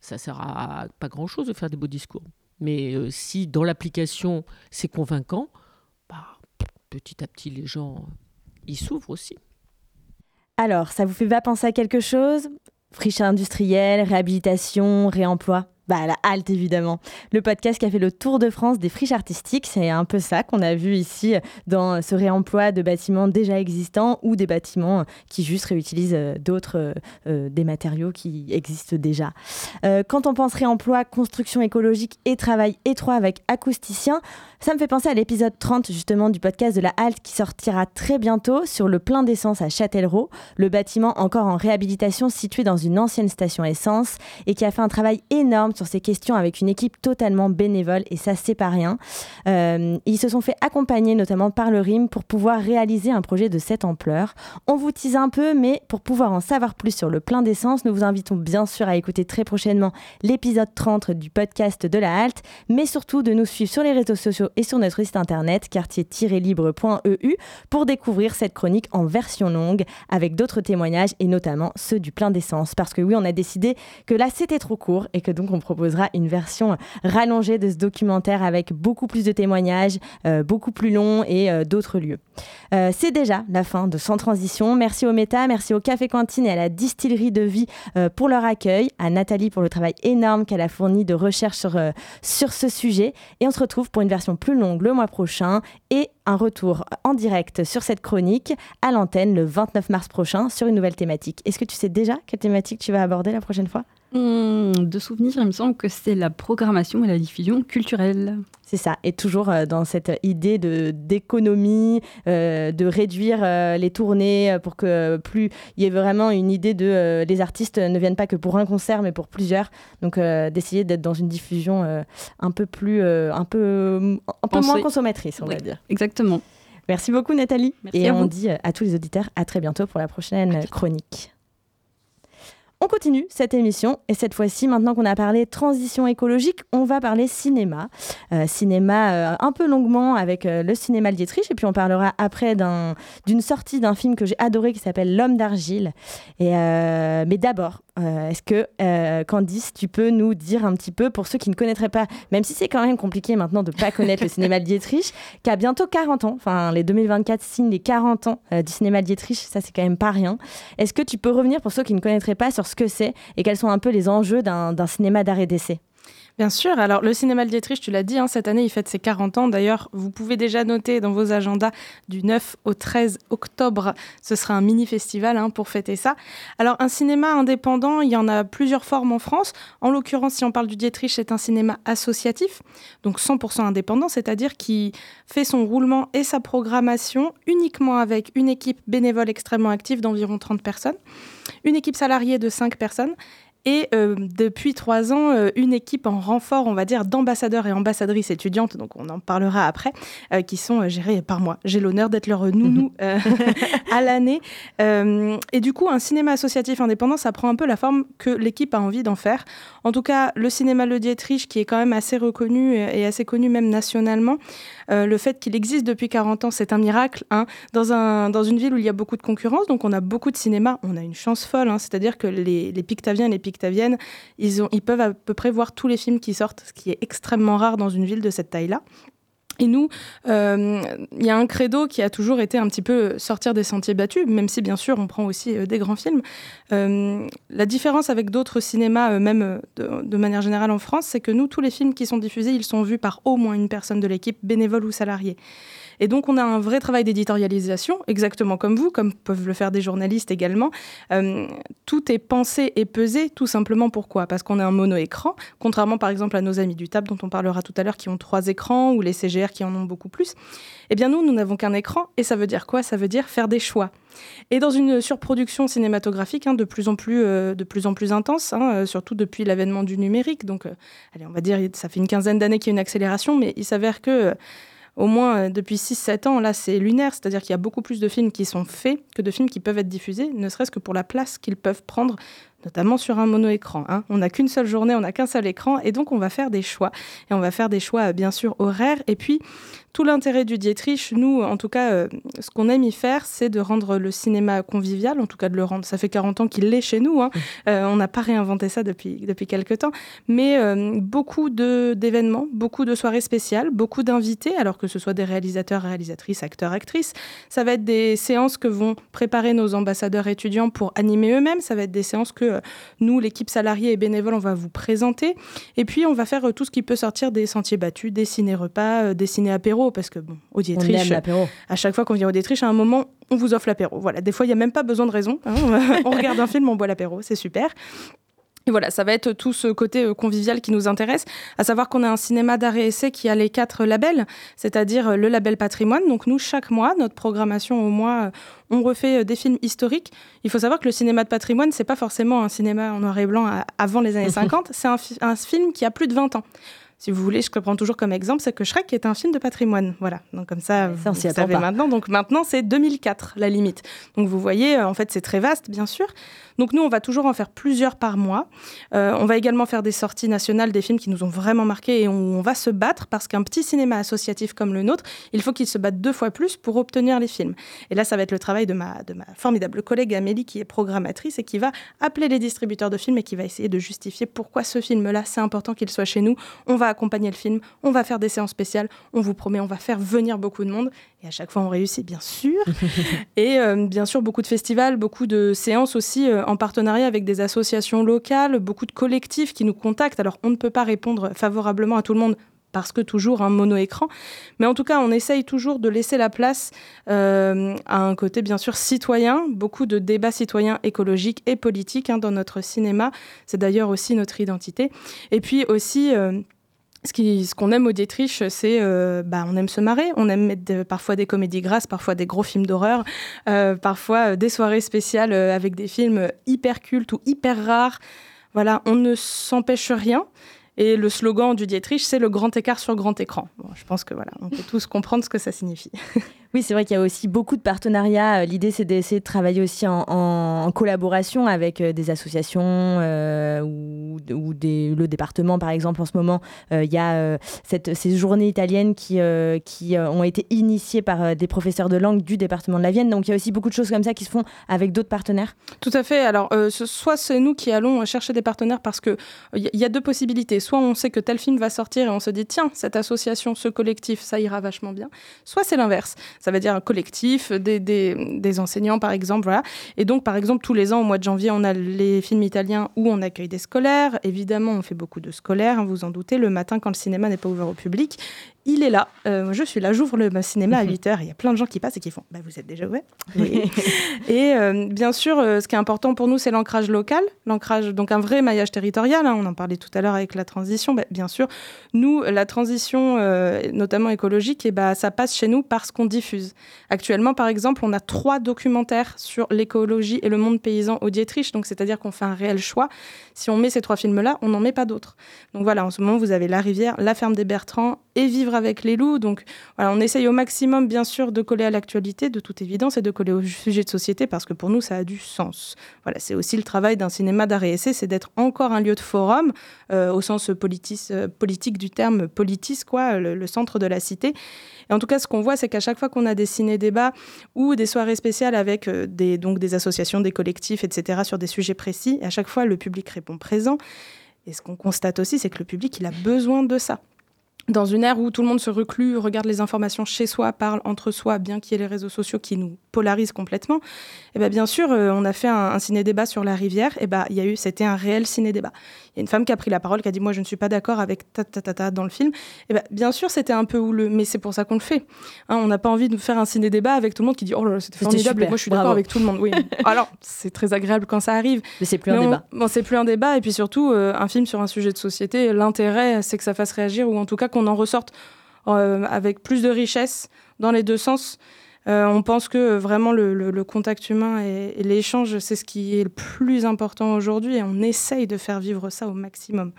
Ça sert à pas grand-chose de faire des beaux discours. Mais euh, si dans l'application, c'est convaincant, bah, petit à petit, les gens y s'ouvrent aussi. Alors, ça vous fait pas penser à quelque chose? Friche industrielle, réhabilitation, réemploi? Bah, la halte, évidemment. Le podcast qui a fait le tour de France des friches artistiques, c'est un peu ça qu'on a vu ici dans ce réemploi de bâtiments déjà existants ou des bâtiments qui juste réutilisent euh, d'autres, euh, euh, des matériaux qui existent déjà. quand on pense réemploi, construction écologique et travail étroit avec acousticiens, ça me fait penser à l'épisode 30 justement du podcast de la halte qui sortira très bientôt sur le plein d'essence à Châtellerault, le bâtiment encore en réhabilitation situé dans une ancienne station essence et qui a fait un travail énorme sur ces questions avec une équipe totalement bénévole et ça c'est pas rien. Euh, ils se sont fait accompagner notamment par le RIM pour pouvoir réaliser un projet de cette ampleur. On vous tease un peu mais pour pouvoir en savoir plus sur le plein d'essence, nous vous invitons bien sûr à écouter très prochainement l'épisode 30 du podcast de la halte mais surtout de nous suivre sur les réseaux sociaux et sur notre site internet quartier-libre.eu pour découvrir cette chronique en version longue avec d'autres témoignages et notamment ceux du plein d'essence. Parce que oui, on a décidé que là c'était trop court et que donc on proposera une version rallongée de ce documentaire avec beaucoup plus de témoignages, euh, beaucoup plus long et euh, d'autres lieux. Euh, c'est déjà la fin de Sans Transition. Merci au Méta, merci au Café Cantine et à la Distillerie de Vie pour leur accueil, à Nathalie pour le travail énorme qu'elle a fourni de recherche sur, sur ce sujet. Et on se retrouve pour une version plus longue le mois prochain un retour en direct sur cette chronique à l'antenne le 29 mars prochain sur une nouvelle thématique. Est-ce que tu sais déjà quelle thématique tu vas aborder la prochaine fois? Hmm, de souvenir, il me semble que c'est la programmation et la diffusion culturelle. C'est ça, et toujours euh, dans cette idée de d'économie, euh, de réduire euh, les tournées pour que plus il y ait vraiment une idée de les artistes ne viennent pas que pour un concert mais pour plusieurs. Donc d'essayer d'être dans une diffusion un peu plus, un peu, un peu moins consommatrice, on va dire. Exactement. Merci beaucoup Nathalie. et on dit à tous les auditeurs à très bientôt pour la prochaine chronique. On continue cette émission et cette fois-ci, maintenant qu'on a parlé transition écologique, on va parler cinéma. Euh, cinéma euh, un peu longuement avec euh, le cinéma Dietrich et puis on parlera après d'une sortie d'un film que j'ai adoré qui s'appelle L'homme d'argile. mais d'abord, est-ce que Candice, tu peux nous dire un petit peu pour ceux qui ne connaîtraient pas, même si c'est quand même compliqué maintenant de ne pas connaître le cinéma Dietrich, qui a bientôt 40 ans, enfin les 2024 signent les 40 ans du cinéma Dietrich, ça c'est quand même pas rien. Est-ce que tu peux revenir pour ceux qui ne connaîtraient pas sur ce que c'est et quels sont un peu les enjeux d'un cinéma d'arrêt d'essai Bien sûr. Alors, le cinéma Le Dietrich, tu l'as dit, hein, cette année, il fête ses 40 ans. D'ailleurs, vous pouvez déjà noter dans vos agendas du 9 au 13 octobre, ce sera un mini-festival hein, pour fêter ça. Alors, un cinéma indépendant, il y en a plusieurs formes en France. En l'occurrence, si on parle du Dietrich, c'est un cinéma associatif, donc 100% indépendant, c'est-à-dire qui fait son roulement et sa programmation uniquement avec une équipe bénévole extrêmement active d'environ 30 personnes, une équipe salariée de 5 personnes et euh, depuis trois ans, euh, une équipe en renfort, on va dire, d'ambassadeurs et ambassadrices étudiantes, donc on en parlera après, euh, qui sont gérés par moi. J'ai l'honneur d'être leur nounou à l'année. et du coup, un cinéma associatif indépendant, ça prend un peu la forme que l'équipe a envie d'en faire. En tout cas, le cinéma Le Dietrich, qui est quand même assez reconnu et assez connu même nationalement, le fait qu'il existe depuis 40 ans, c'est un miracle. Hein. Dans, un, dans une ville où il y a beaucoup de concurrence, donc on a beaucoup de cinéma, on a une chance folle, hein. c'est-à-dire que les, les Pictaviens et les Ils, ont, ils peuvent à peu près voir tous les films qui sortent, ce qui est extrêmement rare dans une ville de cette taille-là. Et nous, euh, il y a un credo qui a toujours été un petit peu sortir des sentiers battus, même si bien sûr on prend aussi euh, des grands films. Euh, la différence avec d'autres cinémas, même de, de, manière générale en France, c'est que nous, tous les films qui sont diffusés, ils sont vus par au moins une personne de l'équipe, bénévole ou salariée. Et donc, on a un vrai travail d'éditorialisation, exactement comme vous, comme peuvent le faire des journalistes également. Euh, tout est pensé et pesé, tout simplement pourquoi? Parce qu'on a un mono-écran, contrairement par exemple à nos amis du TAP, dont on parlera tout à l'heure, qui ont trois écrans, ou les CGR qui en ont beaucoup plus. Eh bien, nous, nous n'avons qu'un écran, et ça veut dire quoi? Ça veut dire faire des choix. Et dans une surproduction cinématographique hein, de, plus en plus, euh, de plus en plus intense, hein, euh, surtout depuis l'avènement du numérique, donc allez, on va dire, ça fait une quinzaine d'années qu'il y a une accélération, mais il s'avère que au moins euh, depuis 6-7 ans, là, c'est lunaire, c'est-à-dire qu'il y a beaucoup plus de films qui sont faits que de films qui peuvent être diffusés, ne serait-ce que pour la place qu'ils peuvent prendre notamment sur un mono-écran. Hein. On n'a qu'une seule journée, on n'a qu'un seul écran, et donc on va faire des choix. Et on va faire des choix, bien sûr, horaires. Et puis, tout l'intérêt du Dietrich, nous, en tout cas, euh, ce qu'on aime y faire, c'est de rendre le cinéma convivial, en tout cas de le rendre. Ça fait 40 ans qu'il l'est chez nous. Hein. Euh, on n'a pas réinventé ça depuis, depuis quelques temps. Mais euh, beaucoup d'événements, beaucoup de soirées spéciales, beaucoup d'invités, alors que ce soit des réalisateurs, réalisatrices, acteurs, actrices. Ça va être des séances que vont préparer nos ambassadeurs étudiants pour animer eux-mêmes. Ça va être des séances que nous, l'équipe salariée et bénévole, on va vous présenter. Et puis, on va faire tout ce qui peut sortir des sentiers battus, des ciné-repas, des ciné-apéros, parce que, bon, au Dietrich, à chaque fois qu'on vient au Dietrich, à un moment, on vous offre l'apéro. Voilà, des fois, il n'y a même pas besoin de raison. Hein. on regarde un film, on boit l'apéro, c'est super. Et voilà, ça va être tout ce côté euh, convivial qui nous intéresse, à savoir qu'on a un cinéma d'art et essai qui a les quatre labels, c'est-à-dire euh, le label patrimoine. Donc nous, chaque mois, notre programmation au mois, euh, on refait des films historiques. Il faut savoir que le cinéma de patrimoine, c'est pas forcément un cinéma en noir et blanc avant les années 50, c'est un, un, film qui a plus de 20 ans si vous voulez, je prends toujours comme exemple, c'est que Shrek est un film de patrimoine. Voilà. Donc comme ça, vous, savez maintenant. Donc maintenant, c'est 2004 la limite. Donc vous voyez, en fait, c'est très vaste, bien sûr. Donc nous, on va toujours en faire plusieurs par mois. Euh, on va également faire des sorties nationales des films qui nous ont vraiment marqués et on, va se battre parce qu'un petit cinéma associatif comme le nôtre, il faut qu'il se batte deux fois plus pour obtenir les films. Et là, ça va être le travail de ma, de ma formidable collègue Amélie qui est programmatrice et qui va appeler les distributeurs de films et qui va essayer de justifier pourquoi ce film-là, c'est important qu'il soit chez nous. On va accompagner le film, on va faire des séances spéciales, on vous promet, on va faire venir beaucoup de monde. Et à chaque fois, on réussit, bien sûr. et euh, bien sûr, beaucoup de festivals, beaucoup de séances aussi euh, en partenariat avec des associations locales, beaucoup de collectifs qui nous contactent. Alors, on ne peut pas répondre favorablement à tout le monde parce que toujours un mono-écran. Mais en tout cas, on essaye toujours de laisser la place euh, à un côté, bien sûr, citoyen. Beaucoup de débats citoyens écologiques et politiques hein, dans notre cinéma. C'est d'ailleurs aussi notre identité. Et puis aussi ce qu'on aime au Dietrich, c'est euh, bah, on aime se marrer, on aime mettre parfois des comédies grasses, parfois des gros films d'horreur, euh, parfois euh, des soirées spéciales avec des films hyper cultes ou hyper rares. Voilà, on ne s'empêche rien. Et le slogan du Dietrich, c'est le grand écart sur grand écran. je pense que voilà, on peut tous comprendre ce que ça signifie. Oui, c'est vrai qu'il y a aussi beaucoup de partenariats. Euh, l'idée, c'est d'essayer de travailler aussi en, collaboration avec euh, des associations euh, ou, le département, par exemple. En ce moment, il y a ces journées italiennes qui, ont été initiées par des professeurs de langue du département de la Vienne. Donc, il y a aussi beaucoup de choses comme ça qui se font avec d'autres partenaires. Tout à fait. Alors, soit c'est nous qui allons chercher des partenaires parce qu'il y, y a deux possibilités. Soit on sait que tel film va sortir et on se dit, tiens, cette association, ce collectif, ça ira vachement bien. Soit c'est l'inverse ça veut dire un collectif, des, des, enseignants par exemple. Voilà. Et donc, par exemple, tous les ans, au mois de janvier, on a les films italiens où on accueille des scolaires. Évidemment, on fait beaucoup de scolaires, hein, vous en doutez, le matin quand le cinéma n'est pas ouvert au public il est là. Euh, je suis là, j'ouvre le cinéma à 8h. Il y a plein de gens qui passent et qui font bah, Vous êtes déjà ouvert oui. Et euh, bien sûr, euh, ce qui est important pour nous, c'est l'ancrage local, l'ancrage, donc un vrai maillage territorial. Hein. on en parlait tout à l'heure avec la transition. Bah, bien sûr, nous, la transition, notamment écologique, et eh bah, ça passe chez nous parce qu'on diffuse. Actuellement, par exemple, on a trois documentaires sur l'écologie et le monde paysan au Dietrich. Donc, c'est-à-dire qu'on fait un réel choix. Si on met ces trois films-là, on n'en met pas d'autres. Donc voilà, en ce moment, vous avez La Rivière, La Ferme des Bertrands et Vivre avec les loups. Donc voilà, on essaye au maximum, bien sûr, de coller à l'actualité, de toute évidence, et de coller au sujet de société, parce que pour nous, ça a du sens. Voilà, c'est aussi le travail d'un cinéma d'art et c'est d'être encore un lieu de forum, euh, au sens euh, politique du terme politis, quoi, le, centre de la cité. Et en tout cas, ce qu'on voit, c'est qu'à chaque fois qu'on a des ciné-débats ou des soirées spéciales avec euh, des, donc des associations, des collectifs, etc., sur des sujets précis, à chaque fois, le public répond présent. Et ce qu'on constate aussi, c'est que le public, il a besoin de ça dans une ère où tout le monde se reclut, regarde les informations chez soi, parle entre soi, bien qu'il y ait les réseaux sociaux qui nous polarisent complètement, et eh ben bien sûr, euh, on a fait un, ciné-débat sur la rivière, et ben il y a eu, c'était un réel ciné-débat. Il y a une femme qui a pris la parole, qui a dit moi je ne suis pas d'accord avec ta ta ta ta dans le film. Et eh ben bien sûr, c'était un peu houleux, mais c'est pour ça qu'on le fait. Hein, on n'a pas envie de faire un ciné-débat avec tout le monde qui dit oh là là c'était formidable, moi je suis d'accord avec tout le monde. Oui. Alors c'est très agréable quand ça arrive, mais c'est plus un débat. Bon, c'est plus un débat, et puis surtout euh, un film sur un sujet de société, l'intérêt c'est que ça fasse réagir ou en tout cas qu'on en ressorte euh, avec plus de richesse dans les deux sens. Euh, on pense que vraiment le, contact humain et l'échange, c'est ce qui est le plus important aujourd'hui et on essaye de faire vivre ça au maximum.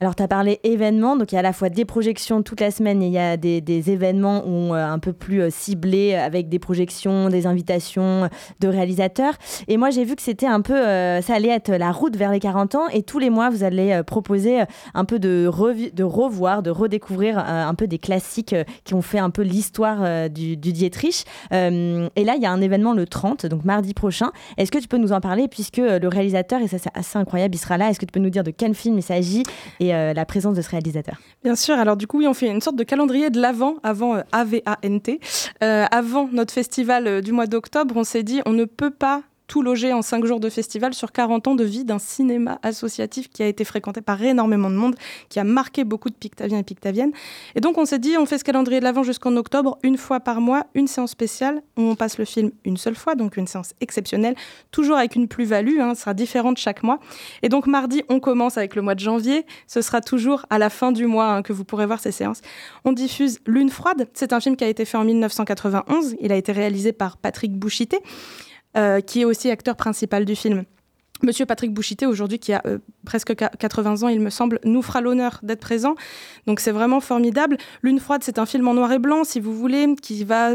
Alors, tu as parlé événements, donc il y a à la fois des projections toute la semaine et il y a des, événements euh, un peu plus euh, ciblés avec des projections, des invitations de réalisateurs. Et moi, j'ai vu que c'était un peu, euh, ça allait être la route vers les 40 ans et tous les mois, vous allez proposer un peu de, de revoir, de redécouvrir un peu des classiques qui ont fait un peu l'histoire du, du, Dietrich. et là, il y a un événement le 30, donc mardi prochain. Est-ce que tu peux nous en parler puisque le réalisateur, et ça c'est assez incroyable, il sera là. Est-ce que tu peux nous dire de quel film il s'agit euh, la présence de ce réalisateur Bien sûr. Alors du coup, oui, on fait une sorte de calendrier de l'avant, avant, avant AVANT. Euh, avant notre festival euh, du mois d'octobre, on s'est dit on ne peut pas tout logé en 5 jours de festival sur 40 ans de vie d'un cinéma associatif qui a été fréquenté par énormément de monde, qui a marqué beaucoup de Pictaviens et Pictaviennes. Et donc on s'est dit, on fait ce calendrier de l'avant jusqu'en octobre, une fois par mois, une séance spéciale, où on passe le film une seule fois, donc une séance exceptionnelle, toujours avec une plus-value, hein, sera différente chaque mois. Et donc mardi, on commence avec le mois de janvier, ce sera toujours à la fin du mois hein, que vous pourrez voir ces séances. On diffuse Lune froide, c'est un film qui a été fait en 1991, il a été réalisé par Patrick Bouchité. Euh, qui est aussi acteur principal du film. Monsieur Patrick Bouchité, aujourd'hui, qui a euh, presque 80 ans, il me semble, nous fera l'honneur d'être présent. Donc c'est vraiment formidable. Lune froide, c'est un film en noir et blanc, si vous voulez, qui va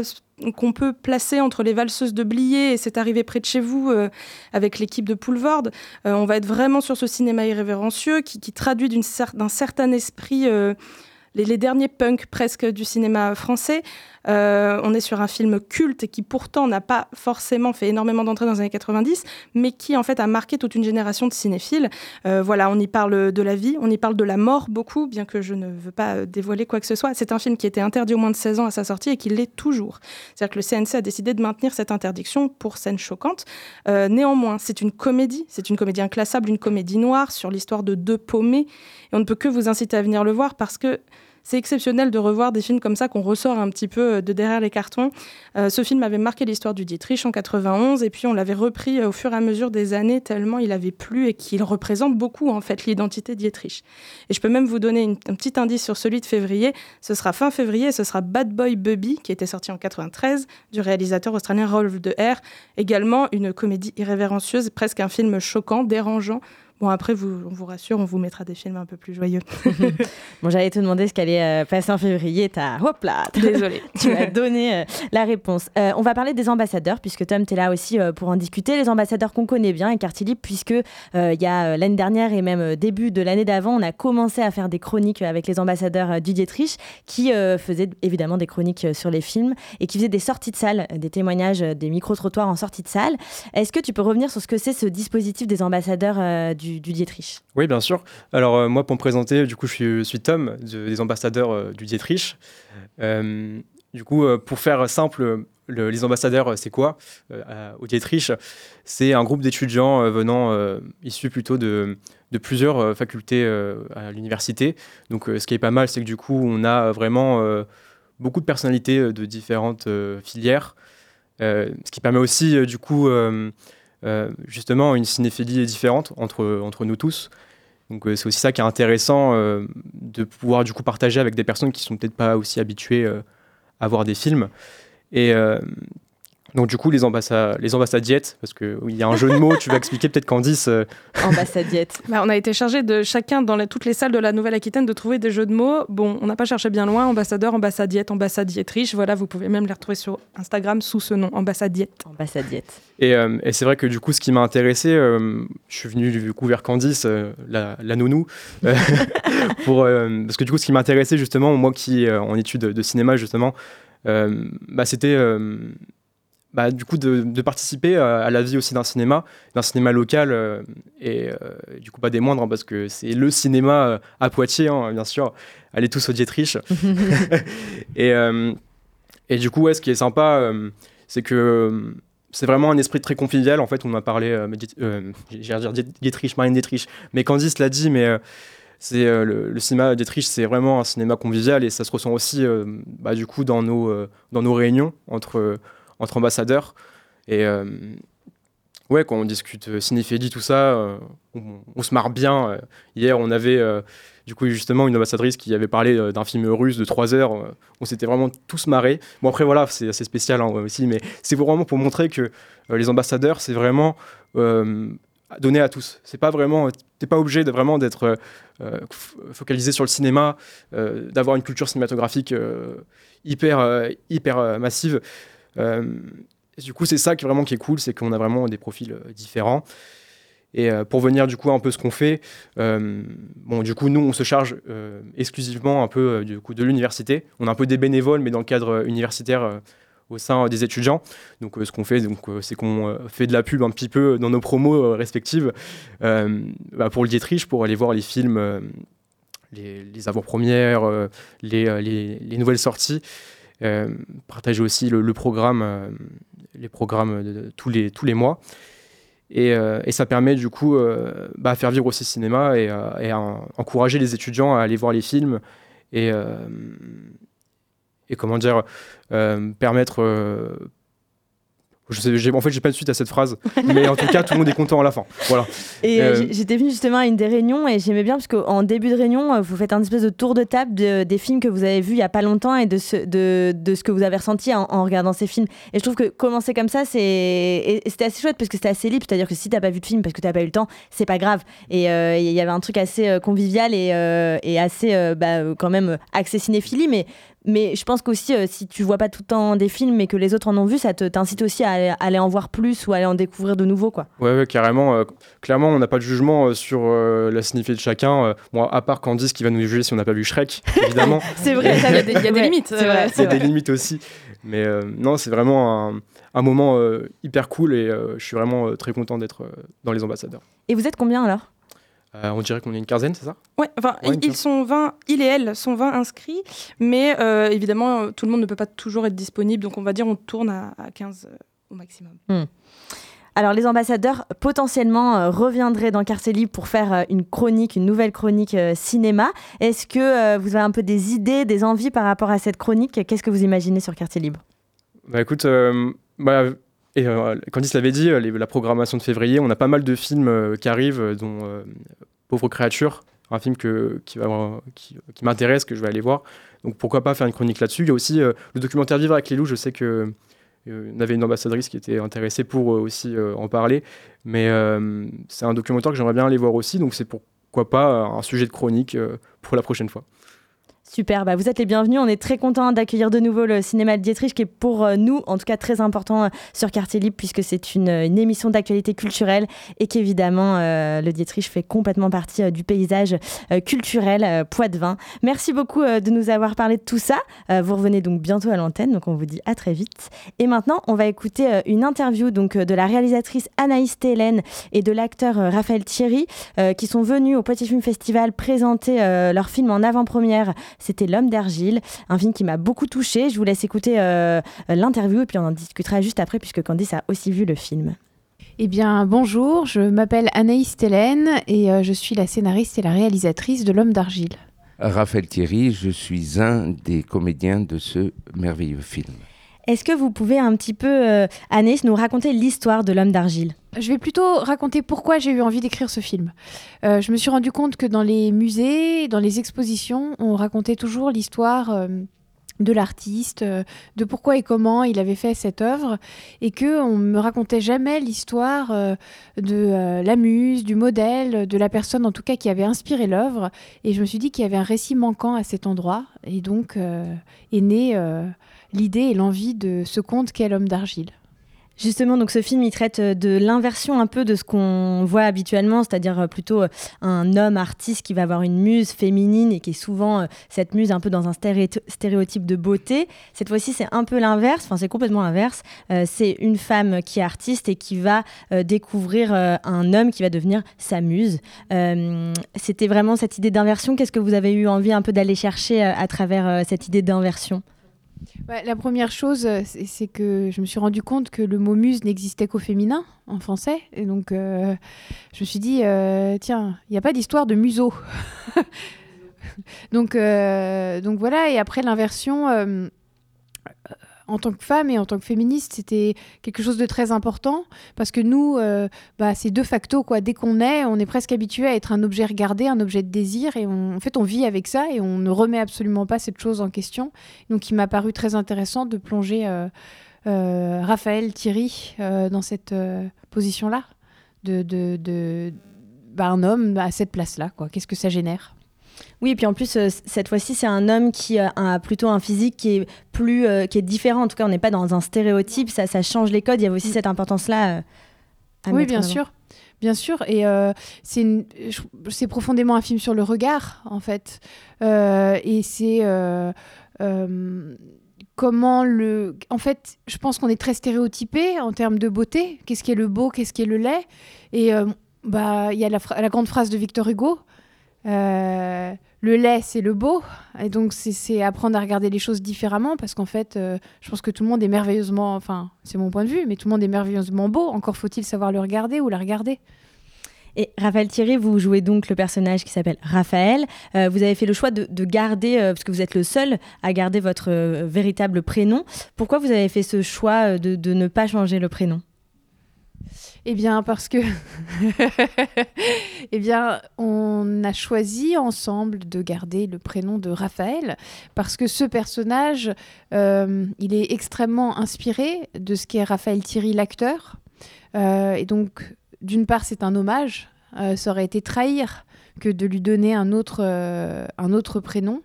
qu'on peut placer entre les valseuses de Blier et c'est arrivé près de chez vous euh, avec l'équipe de Poulvord. on va être vraiment sur ce cinéma irrévérencieux qui, traduit d'un certain esprit les, derniers punks presque du cinéma français. Euh, on est sur un film culte qui pourtant n'a pas forcément fait énormément d'entrées dans les années 90, mais qui en fait a marqué toute une génération de cinéphiles. Euh, voilà, on y parle de la vie, on y parle de la mort beaucoup, bien que je ne veux pas euh, dévoiler quoi que ce soit. C'est un film qui était interdit au moins de 16 ans à sa sortie et qui l'est toujours. C'est-à-dire que le CNC a décidé de maintenir cette interdiction pour scènes choquantes. néanmoins, c'est une comédie, c'est une comédie inclassable, une comédie noire sur l'histoire de deux paumés. Et on ne peut que vous inciter à venir le voir parce que c'est exceptionnel de revoir des films comme ça qu'on ressort un petit peu euh, de derrière les cartons. Euh, ce film avait marqué l'histoire du Dietrich en 91 et puis on l'avait repris euh, au fur et à mesure des années tellement il avait plu et qu'il représente beaucoup en fait l'identité Dietrich. Et je peux même vous donner un petit indice sur celui de février. Ce sera fin février ce sera Bad Boy Bubby qui était sorti en 93 du réalisateur australien Rolf de R. Également une comédie irrévérencieuse, presque un film choquant, dérangeant Bon, après, vous, on vous rassure, on vous mettra des films un peu plus joyeux. bon, j'allais te demander ce qu'allait allait euh, passer en février. T'as, hop là, désolé. tu as donné euh, la réponse. Euh, on va parler des ambassadeurs, puisque Tom, tu es là aussi pour en discuter. Les ambassadeurs qu'on connaît bien, et Cartilly, puisque il y a l'année dernière et même début de l'année d'avant, on a commencé à faire des chroniques avec les ambassadeurs du Dietrich, qui faisaient évidemment des chroniques sur les films et qui faisaient des sorties de salle, des témoignages, des micro-trottoirs en sortie de salle. Est-ce que tu peux revenir sur ce que c'est ce dispositif des ambassadeurs du Dietrich. Oui, bien sûr. Alors, euh, moi, pour me présenter, du coup, je suis, Tom, des ambassadeurs euh, du Dietrich. Euh, du coup, pour faire simple, les ambassadeurs, c'est quoi Au Dietrich, c'est un groupe d'étudiants venant, issus plutôt de, de plusieurs facultés à l'université. Donc, ce qui est pas mal, c'est que du coup, on a vraiment beaucoup de personnalités de différentes filières. ce qui permet aussi, du coup, justement une cinéphilie différente entre, entre nous tous. Donc euh, c'est aussi ça qui est intéressant euh, de pouvoir du coup partager avec des personnes qui sont peut-être pas aussi habituées à voir des films. Et donc du coup, les, ambassades, les ambassadiètes, parce qu'il y a un jeu de mots, tu vas expliquer peut-être Candice. Euh... Ambassadiette. Bah, on a été chargé de chacun dans toutes les salles de la Nouvelle-Aquitaine de trouver des jeux de mots. Bon, on n'a pas cherché bien loin, ambassadeur, ambassadiette, ambassadietriche. Voilà, vous pouvez même les retrouver sur Instagram sous ce nom, ambassadiette. Ambassadiette. Et, euh, et c'est vrai que du coup, ce qui m'a intéressé, euh, je suis venu du coup vers Candice, euh, la, la, nounou, pour, parce que du coup, ce qui m'a intéressé justement, moi qui en études de cinéma justement, bah, c'était bah, du coup de, participer à, la vie aussi d'un cinéma, d'un cinéma local euh, et euh, du coup pas des moindres hein, parce que c'est le cinéma euh, à Poitiers, hein, bien sûr. Allez tous au Dietrich. et, et du coup, ouais, ce qui est sympa, c'est que c'est vraiment un esprit très convivial. En fait, on m'a parlé, j'ai dire Dietrich, Marine Dietrich, mais Candice l'a dit, mais c'est le, le, cinéma Dietrich, c'est vraiment un cinéma convivial et ça se ressent aussi, bah, du coup, dans nos, dans nos réunions entre entre ambassadeurs. Et euh, ouais, quand on discute euh, cinéphilie, tout ça, euh, on, se marre bien. Hier, on avait du coup justement une ambassadrice qui avait parlé d'un film russe de 3 heures. on s'était vraiment tous marrés. Bon, après, voilà, c'est assez spécial hein, aussi, mais c'est vraiment pour montrer que les ambassadeurs, c'est vraiment donné à tous. C'est pas vraiment, t'es pas obligé de vraiment d'être focalisé sur le cinéma, d'avoir une culture cinématographique hyper, hyper massive. Euh, du coup, c'est ça qui, vraiment qui est cool, c'est qu'on a vraiment des profils euh, différents. Et euh, pour venir du coup un peu ce qu'on fait, bon du coup nous on se charge exclusivement un peu du coup de l'université. On a un peu des bénévoles, mais dans le cadre universitaire au sein des étudiants. Donc ce qu'on fait, donc c'est qu'on fait de la pub un petit peu dans nos promos respectives bah, pour le Dietrich, pour aller voir les films, les, avant-premières, les, nouvelles sorties. Euh, partager aussi le, programme, euh, les programmes tous, les, tous les mois. Et, et, ça permet du coup bah, faire vivre aussi le cinéma et, et à encourager les étudiants à aller voir les films et, et comment dire, permettre je sais, en fait, j'ai pas de suite à cette phrase, mais en tout cas, tout le monde est content à la fin. Voilà. Et euh, euh, j'étais venue justement à une des réunions et j'aimais bien parce qu'en début de réunion, euh, vous faites un espèce de tour de table des films que vous avez vus il y a pas longtemps et de ce, de, de ce que vous avez ressenti en, regardant ces films. Et je trouve que commencer comme ça, c'est c'était assez chouette parce que c'était assez libre, c'est-à-dire que si t'as pas vu de film parce que t'as pas eu le temps, c'est pas grave. Et il y avait un truc assez convivial et, et assez bah, quand même accès cinéphilie, mais mais je pense qu'aussi, euh, si tu vois pas tout le temps des films et que les autres en ont vu, ça t'incite aussi à aller, en voir plus ou à aller en découvrir de nouveaux. Quoi. Ouais, carrément. Euh, clairement, on n'a pas de jugement euh, sur la cinéphile de chacun. moi, à part Candice qui va nous juger si on n'a pas vu Shrek, évidemment. c'est vrai, il y a des, y a des limites. Il y a des limites aussi. Mais non, c'est vraiment un, un moment hyper cool et je suis vraiment très content d'être dans les ambassadeurs. Et vous êtes combien alors? Euh, on dirait qu'on est une quinzaine, c'est ça? Ouais, enfin, ils, sont 20, il et elle sont 20 inscrits, mais euh, évidemment, tout le monde ne peut pas toujours être disponible, donc on va dire on tourne à, 15 euh, au maximum. Hmm. Alors, les ambassadeurs potentiellement reviendraient dans Quartier Libre pour faire une chronique, une nouvelle chronique cinéma. Est-ce que vous avez un peu des idées, des envies par rapport à cette chronique? Qu'est-ce que vous imaginez sur Quartier Libre Bah écoute, bah, et euh, Candice l'avait dit, la programmation de février, on a pas mal de films euh, qui arrivent, euh, dont Pauvre créature, un film que, qui, qui, m'intéresse, que je vais aller voir. Donc pourquoi pas faire une chronique là-dessus. Il y a aussi le documentaire Vivre avec les loups, je sais que on avait une ambassadrice qui était intéressée pour aussi en parler. Mais c'est un documentaire que j'aimerais bien aller voir aussi, donc c'est pourquoi pas un sujet de chronique pour la prochaine fois. Super, bah vous êtes les bienvenus. On est très content d'accueillir de nouveau le cinéma de Dietrich, qui est pour euh, nous, en tout cas, très important euh, sur Quartier Libre, puisque c'est une, émission d'actualité culturelle et qu'évidemment, euh, le Dietrich fait complètement partie du paysage culturel poitevin. Merci beaucoup de nous avoir parlé de tout ça. vous revenez donc bientôt à l'antenne, donc on vous dit à très vite. Et maintenant, on va écouter une interview donc de la réalisatrice Anaïs Télène et de l'acteur Raphaël Thierry, qui sont venus au Poitiers Film Festival présenter leur film en avant-première c'était L'homme d'argile, un film qui m'a beaucoup touché. Je vous laisse écouter euh, l'interview et puis on en discutera juste après puisque Candice a aussi vu le film. Eh bien, bonjour, je m'appelle Anaïs Télène et euh, je suis la scénariste et la réalisatrice de L'homme d'argile. Raphaël Thierry, je suis un des comédiens de ce merveilleux film. Est-ce que vous pouvez un petit peu, euh, nous raconter l'histoire de L'homme d'argile? Je vais plutôt raconter pourquoi j'ai eu envie d'écrire ce film. Euh, je me suis rendu compte que dans les musées, dans les expositions, on racontait toujours l'histoire euh, de l'artiste, euh, de pourquoi et comment il avait fait cette œuvre, et que on me racontait jamais l'histoire de la muse, du modèle, de la personne en tout cas qui avait inspiré l'œuvre. Et je me suis dit qu'il y avait un récit manquant à cet endroit, et donc est née l'idée et l'envie de ce conte qu'est l'homme d'argile. Justement, donc ce film, il traite euh, de l'inversion un peu de ce qu'on voit habituellement, c'est-à-dire euh, plutôt euh, un homme artiste qui va avoir une muse féminine et qui est souvent cette muse un peu dans un stéréotype de beauté. Cette fois-ci, c'est un peu l'inverse, enfin c'est complètement l'inverse. c'est une femme qui est artiste et qui va découvrir un homme qui va devenir sa muse. C'était vraiment cette idée d'inversion. Qu'est-ce que vous avez eu envie un peu d'aller chercher à travers cette idée d'inversion? La première chose, euh, c'est que je me suis rendu compte que le mot muse n'existait qu'au féminin en français. Et donc, euh, je me suis dit, euh, tiens, il n'y a pas d'histoire de museau. donc, donc voilà, et après l'inversion en tant que femme et en tant que féministe, c'était quelque chose de très important parce que nous, euh, bah, c'est de facto quoi. Dès qu'on est, on est presque habitué à être un objet regardé, un objet de désir, et en fait, on vit avec ça et on ne remet absolument pas cette chose en question. Donc, il m'a paru très intéressant de plonger euh, euh, Raphaël Thierry dans cette position-là, de, bah, un homme à cette place-là. Qu'est-ce que ça génère? Oui, et puis en plus, euh, cette fois-ci, c'est un homme qui euh, a plutôt un physique qui est plus, euh, qui est différent. En tout cas, on n'est pas dans un stéréotype. Ça, ça change les codes. Il y a aussi cette importance-là. oui, bien sûr. Bien sûr, et c'est profondément un film sur le regard, en fait. et c'est comment le... En fait, je pense qu'on est très stéréotypé en termes de beauté. Qu'est-ce qui est le beau, qu'est-ce qui est le laid? Et bah, il y a la, la, grande phrase de Victor Hugo, le laid, c'est le beau. Et donc, c'est apprendre à regarder les choses différemment parce qu'en fait, euh, je pense que tout le monde est merveilleusement, enfin, c'est mon point de vue, mais tout le monde est merveilleusement beau. Encore faut-il savoir le regarder ou la regarder. Et Raphaël Thierry, vous jouez donc le personnage qui s'appelle Raphaël. Euh, vous avez fait le choix de, garder, euh, parce que vous êtes le seul à garder votre véritable prénom. Pourquoi vous avez fait ce choix de ne pas changer le prénom? Eh bien, parce que, eh bien, on a choisi ensemble de garder le prénom de Raphaël parce que ce personnage, euh, il est extrêmement inspiré de ce qu'est Raphaël Thierry, l'acteur. Euh, et donc, d'une part, c'est un hommage. Euh, ça aurait été trahir que de lui donner un autre, un autre prénom.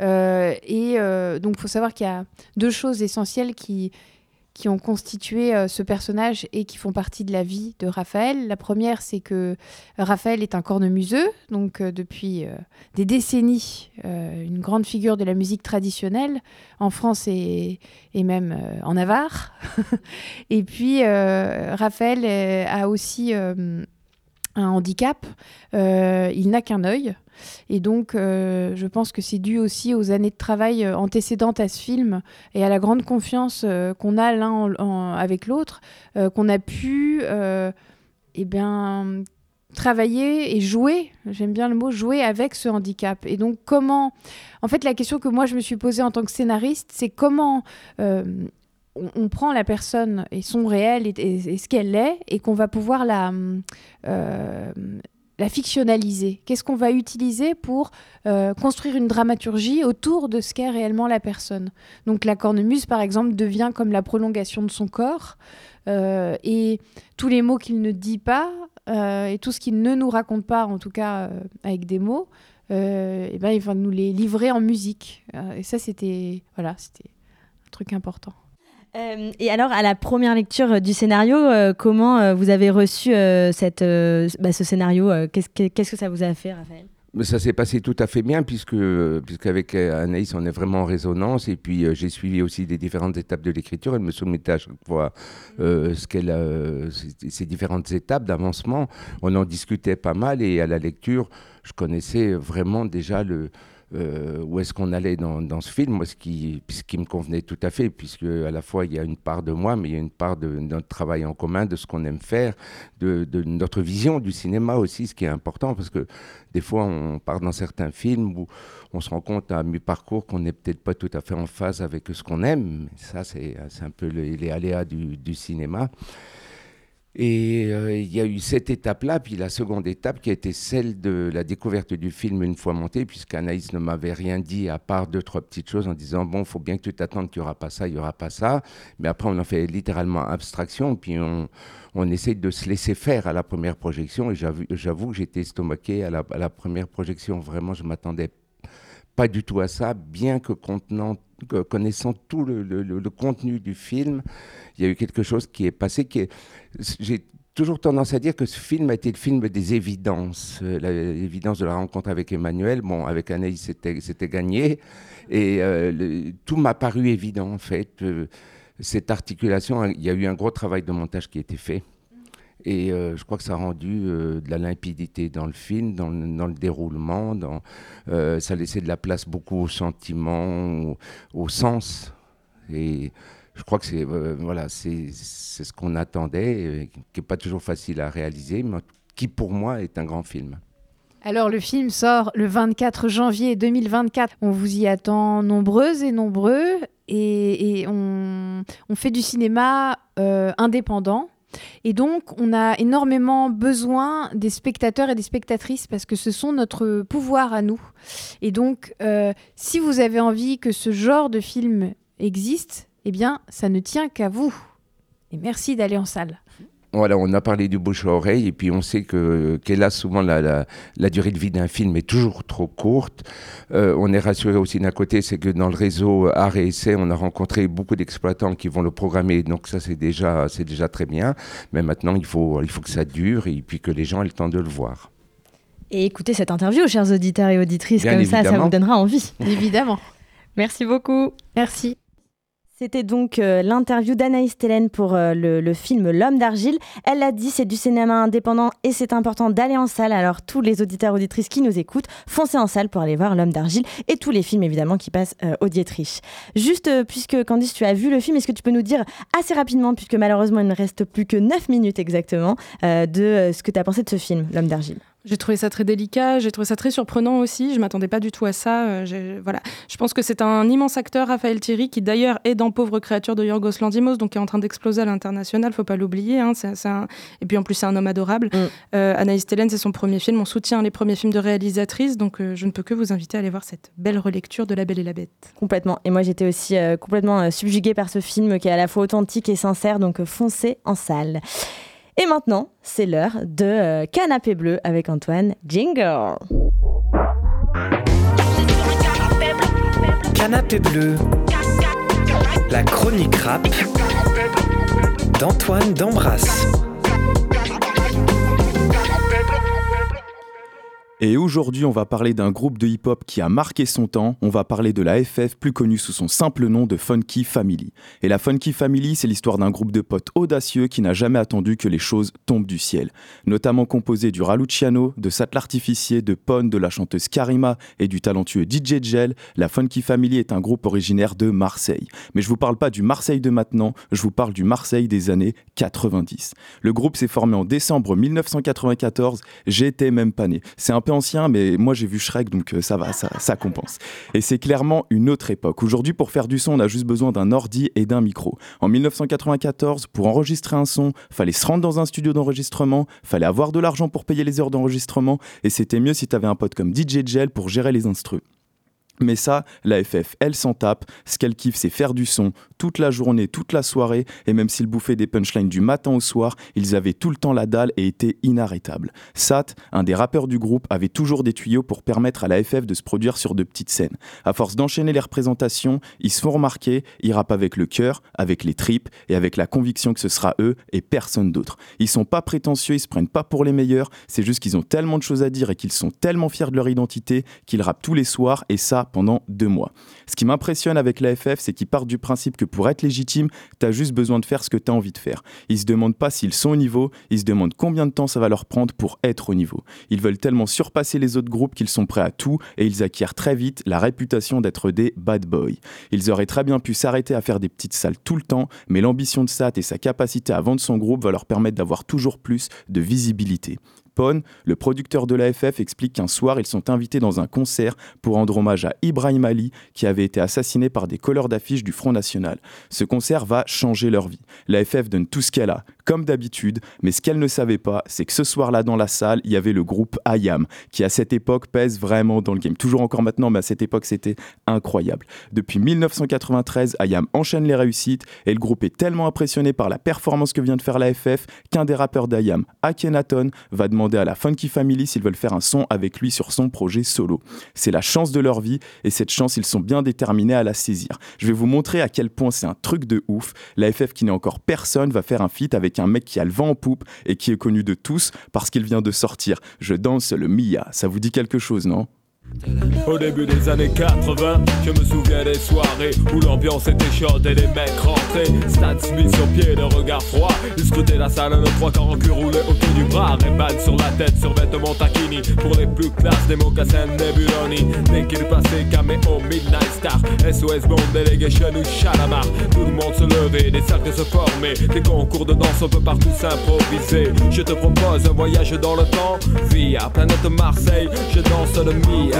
et donc, il faut savoir qu'il y a deux choses essentielles qui, qui ont constitué euh, ce personnage et qui font partie de la vie de Raphaël. La première, c'est que Raphaël est un cornemuseux, donc euh, depuis euh, des décennies, une grande figure de la musique traditionnelle en France et, et même en Navarre. et puis, Raphaël a aussi un handicap, il n'a qu'un œil. Et donc, euh, je pense que c'est dû aussi aux années de travail euh, antécédentes à ce film et à la grande confiance euh, qu'on a l'un avec l'autre, qu'on a pu eh bien, travailler et jouer, j'aime bien le mot, jouer avec ce handicap. Et donc, comment. En fait, la question que moi, je me suis posée en tant que scénariste, c'est comment. On, prend la personne et son réel et, ce qu'elle est et qu'on va pouvoir la, la fictionnaliser Qu'est-ce qu'on va utiliser pour euh, construire une dramaturgie autour de ce qu'est réellement la personne? Donc la cornemuse, par exemple, devient comme la prolongation de son corps. Euh, et tous les mots qu'il ne dit pas, euh, et tout ce qu'il ne nous raconte pas, en tout cas avec des mots, et ben, il va nous les livrer en musique. et ça, c'était voilà, c'était un truc important. Euh, et alors, à la première lecture euh, du scénario, euh, comment vous avez reçu bah, ce scénario Qu'est-ce que ça vous a fait, Raphaël? Ça s'est passé tout à fait bien puisque puisqu'avec Anaïs on est vraiment en résonance et puis j'ai suivi aussi les différentes étapes de l'écriture. Elle me soumettait à chaque fois ce qu'elle ces différentes étapes d'avancement. On en discutait pas mal et à la lecture je connaissais vraiment déjà le euh, où est-ce qu'on allait dans, dans, ce film, ce qui, ce qui me convenait tout à fait, puisque à la fois il y a une part de moi, mais il y a une part de, notre travail en commun, de ce qu'on aime faire, de, de, notre vision du cinéma aussi, ce qui est important, parce que des fois on part dans certains films où on se rend compte à mi-parcours qu'on n'est peut-être pas tout à fait en phase avec ce qu'on aime. Ça, c'est un peu les aléas du, du cinéma. Et euh, il y a eu cette étape-là, puis la seconde étape qui a été celle de la découverte du film une fois monté, puisqu'Anaïs ne m'avait rien dit à part deux, trois petites choses en disant Bon, il faut bien que tu t'attendes qu'il n'y aura pas ça, il n'y aura pas ça. Mais après, on en fait littéralement abstraction, puis on, on essaye de se laisser faire à la première projection. Et j'avoue que j'étais estomaqué à la, première projection. Vraiment, je m'attendais pas du tout à ça, bien que connaissant tout le, contenu du film, il y a eu quelque chose qui est passé. Qui J'ai toujours tendance à dire que ce film a été le film des évidences. Euh, l'évidence de la rencontre avec Emmanuel, bon, avec Anaïs, c'était gagné. Et euh, tout m'a paru évident, en fait. Euh, cette articulation, il y a eu un gros travail de montage qui a été fait. Et euh, je crois que ça a rendu euh, de la limpidité dans le film, dans le, déroulement. Dans, euh, ça laissait de la place beaucoup aux sentiments, au, sens. Et je crois que c'est voilà, c'est ce qu'on attendait, qui n'est pas toujours facile à réaliser, mais qui pour moi est un grand film. Alors le film sort le 24 janvier 2024. On vous y attend nombreuses et nombreux et, et on, on, fait du cinéma indépendant et donc, on a énormément besoin des spectateurs et des spectatrices parce que ce sont notre pouvoir à nous. Et donc, euh, si vous avez envie que ce genre de film existe, eh bien, ça ne tient qu'à vous. Et merci d'aller en salle. Voilà, on a parlé du bouche à oreille et puis on sait que qu'hélas souvent la, la, durée de vie d'un film est toujours trop courte. Euh, on est rassuré aussi d'un côté, c'est que dans le réseau art et essai, on a rencontré beaucoup d'exploitants qui vont le programmer, donc ça c'est déjà c'est déjà très bien. Mais maintenant il faut il faut que ça dure et puis que les gens aient le temps de le voir. Et écoutez cette interview, chers auditeurs et auditrices, comme ça, ça vous donnera envie. Évidemment. Merci beaucoup. Merci. C'était donc euh, l'interview d'Anaïs Télène pour euh, le, film L'homme d'argile. Elle l'a dit, c'est du cinéma indépendant et c'est important d'aller en salle. Alors tous les auditeurs auditrices qui nous écoutent, foncez en salle pour aller voir L'homme d'argile et tous les films évidemment qui passent euh, au Dietrich. Juste puisque Candice, tu as vu le film, est-ce que tu peux nous dire assez rapidement, puisque malheureusement il ne reste plus que 9 minutes exactement, de ce que tu as pensé de ce film, L'homme d'argile? J'ai trouvé ça très délicat, j'ai trouvé ça très surprenant aussi. Je m'attendais pas du tout à ça. Euh, voilà. Je pense que c'est un immense acteur, Raphaël Thierry, qui d'ailleurs est dans Pauvre créature de Yorgos Lantimos, donc qui est en train d'exploser à l'international. Faut pas l'oublier. Hein. Et puis en plus, c'est un homme adorable. Mm. Euh, Anaïs Télène, c'est son premier film. On soutient les premiers films de réalisatrice, donc euh, je ne peux que vous inviter à aller voir cette belle relecture de La Belle et la Bête. Complètement. Et moi, j'étais aussi complètement subjuguée par ce film qui est à la fois authentique et sincère. Donc foncez en salle. Et maintenant, c'est l'heure de euh, Canapé Bleu avec Antoine Jingle. Canapé Bleu, la chronique rap d'Antoine D'Ambras. Et aujourd'hui, on va parler d'un groupe de hip-hop qui a marqué son temps. On va parler de la FF, plus connue sous son simple nom de Funky Family. Et la Funky Family, c'est l'histoire d'un groupe de potes audacieux qui n'a jamais attendu que les choses tombent du ciel. Notamment composé du Raluciano, de Sat l'artificier, de Pon, de la chanteuse Karima et du talentueux DJ Gel, la Funky Family est un groupe originaire de Marseille. Mais je vous parle pas du Marseille de maintenant, je vous parle du Marseille des années 90. Le groupe s'est formé en décembre 1994, j'étais même pas né. C'est un peu ancien, mais moi j'ai vu Shrek, donc euh, ça va, ça, ça compense. Et c'est clairement une autre époque. Aujourd'hui, pour faire du son, on a juste besoin d'un ordi et d'un micro. En 1994, pour enregistrer un son, fallait se rendre dans un studio d'enregistrement, fallait avoir de l'argent pour payer les heures d'enregistrement, et c'était mieux si tu avais un pote comme DJ Gel pour gérer les instruments. Mais ça, la FF, elle s'en tape. Ce qu'elle kiffe, c'est faire du son toute la journée, toute la soirée. Et même s'ils bouffaient des punchlines du matin au soir, ils avaient tout le temps la dalle et étaient inarrêtables. Sat, un des rappeurs du groupe, avait toujours des tuyaux pour permettre à la FF de se produire sur de petites scènes. À force d'enchaîner les représentations, ils se font remarquer, ils rappent avec le cœur, avec les tripes et avec la conviction que ce sera eux et personne d'autre. Ils sont pas prétentieux, ils se prennent pas pour les meilleurs, c'est juste qu'ils ont tellement de choses à dire et qu'ils sont tellement fiers de leur identité qu'ils rappent tous les soirs et ça pendant deux mois. Ce qui m'impressionne avec l'AFF, c'est qu'ils partent du principe que pour être légitime, tu as juste besoin de faire ce que tu as envie de faire. Ils se demandent pas s'ils sont au niveau, ils se demandent combien de temps ça va leur prendre pour être au niveau. Ils veulent tellement surpasser les autres groupes qu'ils sont prêts à tout et ils acquièrent très vite la réputation d'être des bad boys. Ils auraient très bien pu s'arrêter à faire des petites salles tout le temps, mais l'ambition de Sat et sa capacité à vendre son groupe va leur permettre d'avoir toujours plus de visibilité le producteur de l'AFF, explique qu'un soir, ils sont invités dans un concert pour rendre hommage à Ibrahim Ali, qui avait été assassiné par des colleurs d'affiches du Front National. Ce concert va changer leur vie. L'AFF donne tout ce qu'elle a, comme d'habitude, mais ce qu'elle ne savait pas, c'est que ce soir-là, dans la salle, il y avait le groupe IAM, qui à cette époque pèse vraiment dans le game. Toujours encore maintenant, mais à cette époque, c'était incroyable. Depuis 1993, IAM enchaîne les réussites, et le groupe est tellement impressionné par la performance que vient de faire l'AFF qu'un des rappeurs d'IAM, Akhenaton, va demander à la Funky Family s'ils veulent faire un son avec lui sur son projet solo. C'est la chance de leur vie et cette chance, ils sont bien déterminés à la saisir. Je vais vous montrer à quel point c'est un truc de ouf. La FF qui n'est encore personne va faire un feat avec un mec qui a le vent en poupe et qui est connu de tous parce qu'il vient de sortir. Je danse le Mia. Ça vous dit quelque chose, non? Au début des années 80, je me souviens des soirées où l'ambiance était chaude et les mecs rentraient. Stan Smith sur pied, le regard froid. Ils scrutaient la salle, nos trois quarts en cul roulés autour du bras. Rayman sur la tête, sur vêtements taquini. Pour les plus classes, des mocassins Nebuloni. Dès qu'il passait, caméo, Midnight Star. SOS Bond, Delegation ou Chalamar. Tout le monde se levait, des cercles se formaient. Des concours de danse, on peut partout s'improviser. Je te propose un voyage dans le temps. Via planète Marseille, je danse le Mia.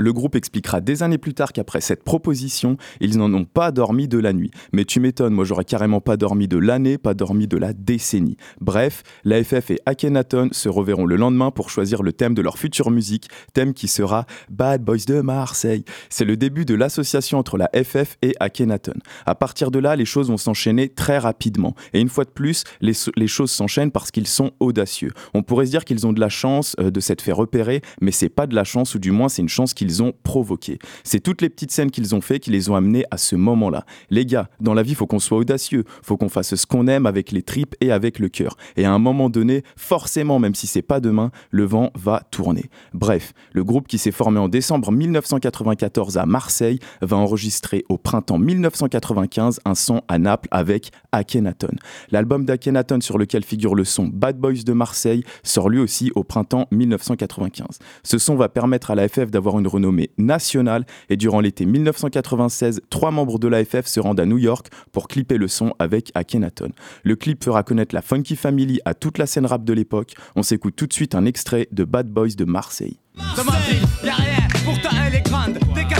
le groupe expliquera des années plus tard qu'après cette proposition, ils n'en ont pas dormi de la nuit. Mais tu m'étonnes, moi j'aurais carrément pas dormi de l'année, pas dormi de la décennie. Bref, l'AFF et Akhenaton se reverront le lendemain pour choisir le thème de leur future musique, thème qui sera Bad Boys de Marseille. C'est le début de l'association entre la FF et Akhenaton. À partir de là, les choses vont s'enchaîner très rapidement. Et une fois de plus, les, choses s'enchaînent parce qu'ils sont audacieux. On pourrait se dire qu'ils ont de la chance euh, de s'être fait repérer, mais c'est pas de la chance ou du du moins c'est une chance qu'ils ont provoquée. C'est toutes les petites scènes qu'ils ont fait qui les ont amenés à ce moment-là. Les gars, dans la vie, faut qu'on soit audacieux, faut qu'on fasse ce qu'on aime avec les tripes et avec le cœur. Et à un moment donné, forcément, même si c'est pas demain, le vent va tourner. Bref, le groupe qui s'est formé en décembre 1994 à Marseille va enregistrer au printemps 1995 un son à Naples avec Akhenaton. L'album d'Akhenaton sur lequel figure le son Bad Boys de Marseille sort lui aussi au printemps 1995. Ce son va permettre à la FF d'avoir une renommée nationale et durant l'été 1996, trois membres de la FF se rendent à New York pour clipper le son avec Akhenaton. Le clip fera connaître la Funky Family à toute la scène rap de l'époque. On s'écoute tout de suite un extrait de Bad Boys de Marseille.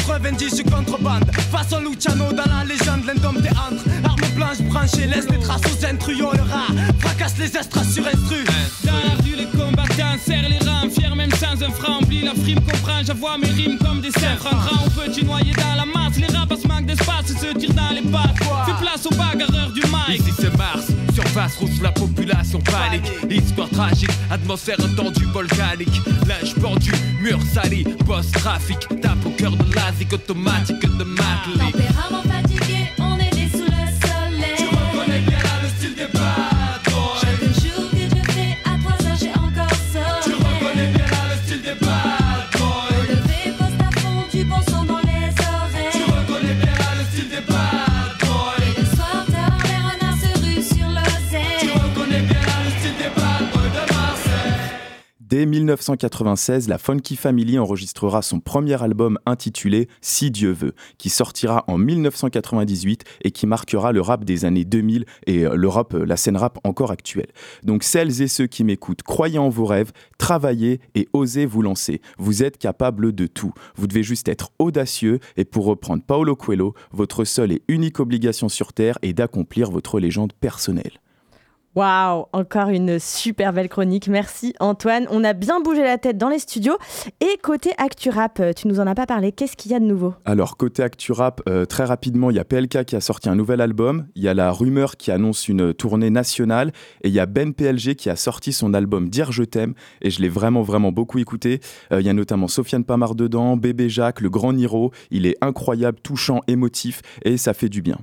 Ma ville, y'a rien, pourtant elle est grande. Dès 90, je contrebande. Façon Luciano dans la légende, l'indome des entre. Arme blanche branchée, laisse des traces aux intrus, le rat. Fracasse les estras sur instru. Dans la rue, les combattants serrent les rangs, fiers même sans un franc. Oublie la frime, comprends, j'avoue mes rimes comme des cerfs. En grand, on peut tu noyer dans la masse. Les rapaces manquent d'espace et se tirent dans les pattes. Fais place aux bagarreurs du mic. Ici c'est Mars, rouge, la population panique. Histoire tragique, atmosphère tendue volcanique. Linge pendu, mur sali, post-trafic. Tape au cœur de l'asique automatique de Matlick. Dès 1996, la Funky Family enregistrera son premier album intitulé Si Dieu veut, qui sortira en 1998 et qui marquera le rap des années 2000 et euh, euh, la scène rap encore actuelle. Donc celles et ceux qui m'écoutent, croyez en vos rêves, travaillez et osez vous lancer. Vous êtes capable de tout. Vous devez juste être audacieux et pour reprendre Paolo Coelho, votre seule et unique obligation sur Terre est d'accomplir votre légende personnelle. Waouh, encore une super belle chronique. Merci Antoine. On a bien bougé la tête dans les studios. Et côté Actu Rap, tu nous en as pas parlé. Qu'est-ce qu'il y a de nouveau? Alors, côté Actu Rap, euh, très rapidement, il y a PLK qui a sorti un nouvel album. Il y a la rumeur qui annonce une tournée nationale. Et il y a Ben PLG qui a sorti son album Dire Je t'aime. Et je l'ai vraiment, vraiment beaucoup écouté. Euh, il y a notamment Sofiane Pamar dedans, Bébé Jacques, le grand Niro. Il est incroyable, touchant, émotif. Et ça fait du bien.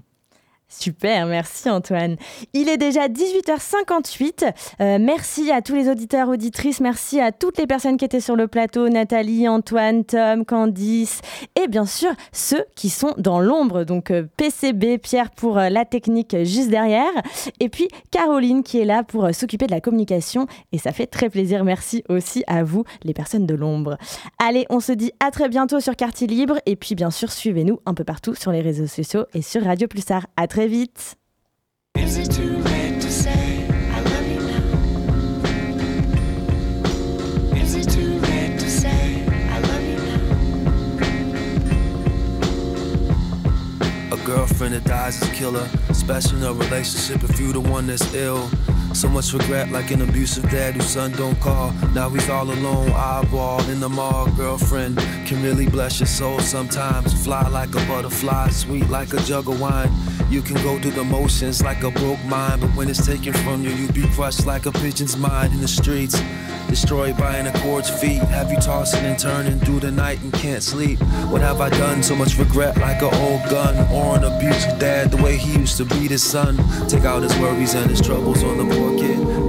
Super, merci Antoine. Il est déjà 18h58. Euh, merci à tous les auditeurs, auditrices, merci à toutes les personnes qui étaient sur le plateau, Nathalie, Antoine, Tom, Candice, et bien sûr ceux qui sont dans l'ombre, donc euh, PCB, Pierre pour euh, la technique juste derrière, et puis Caroline qui est là pour s'occuper de la communication, et ça fait très plaisir. Merci aussi à vous, les personnes de l'ombre. Allez, on se dit à très bientôt sur Quartier Libre, et puis bien sûr suivez-nous un peu partout sur les réseaux sociaux et sur Radio Pulsar. À très très vite. girlfriend that dies is killer. Special in a relationship if you the one that's ill. So much regret, like an abusive dad whose son don't call. Now he's all alone, eyeball in the mall. Girlfriend can really bless your soul sometimes. Fly like a butterfly, sweet like a jug of wine. You can go through the motions like a broke mind, but when it's taken from you, you be crushed like a pigeon's mind in the streets. Destroyed by an accord's feet. Have you tossing and turning through the night and can't sleep? What have I done? So much regret, like an old gun. Or an abusive dad, the way he used to beat his son. Take out his worries and his troubles on the walking.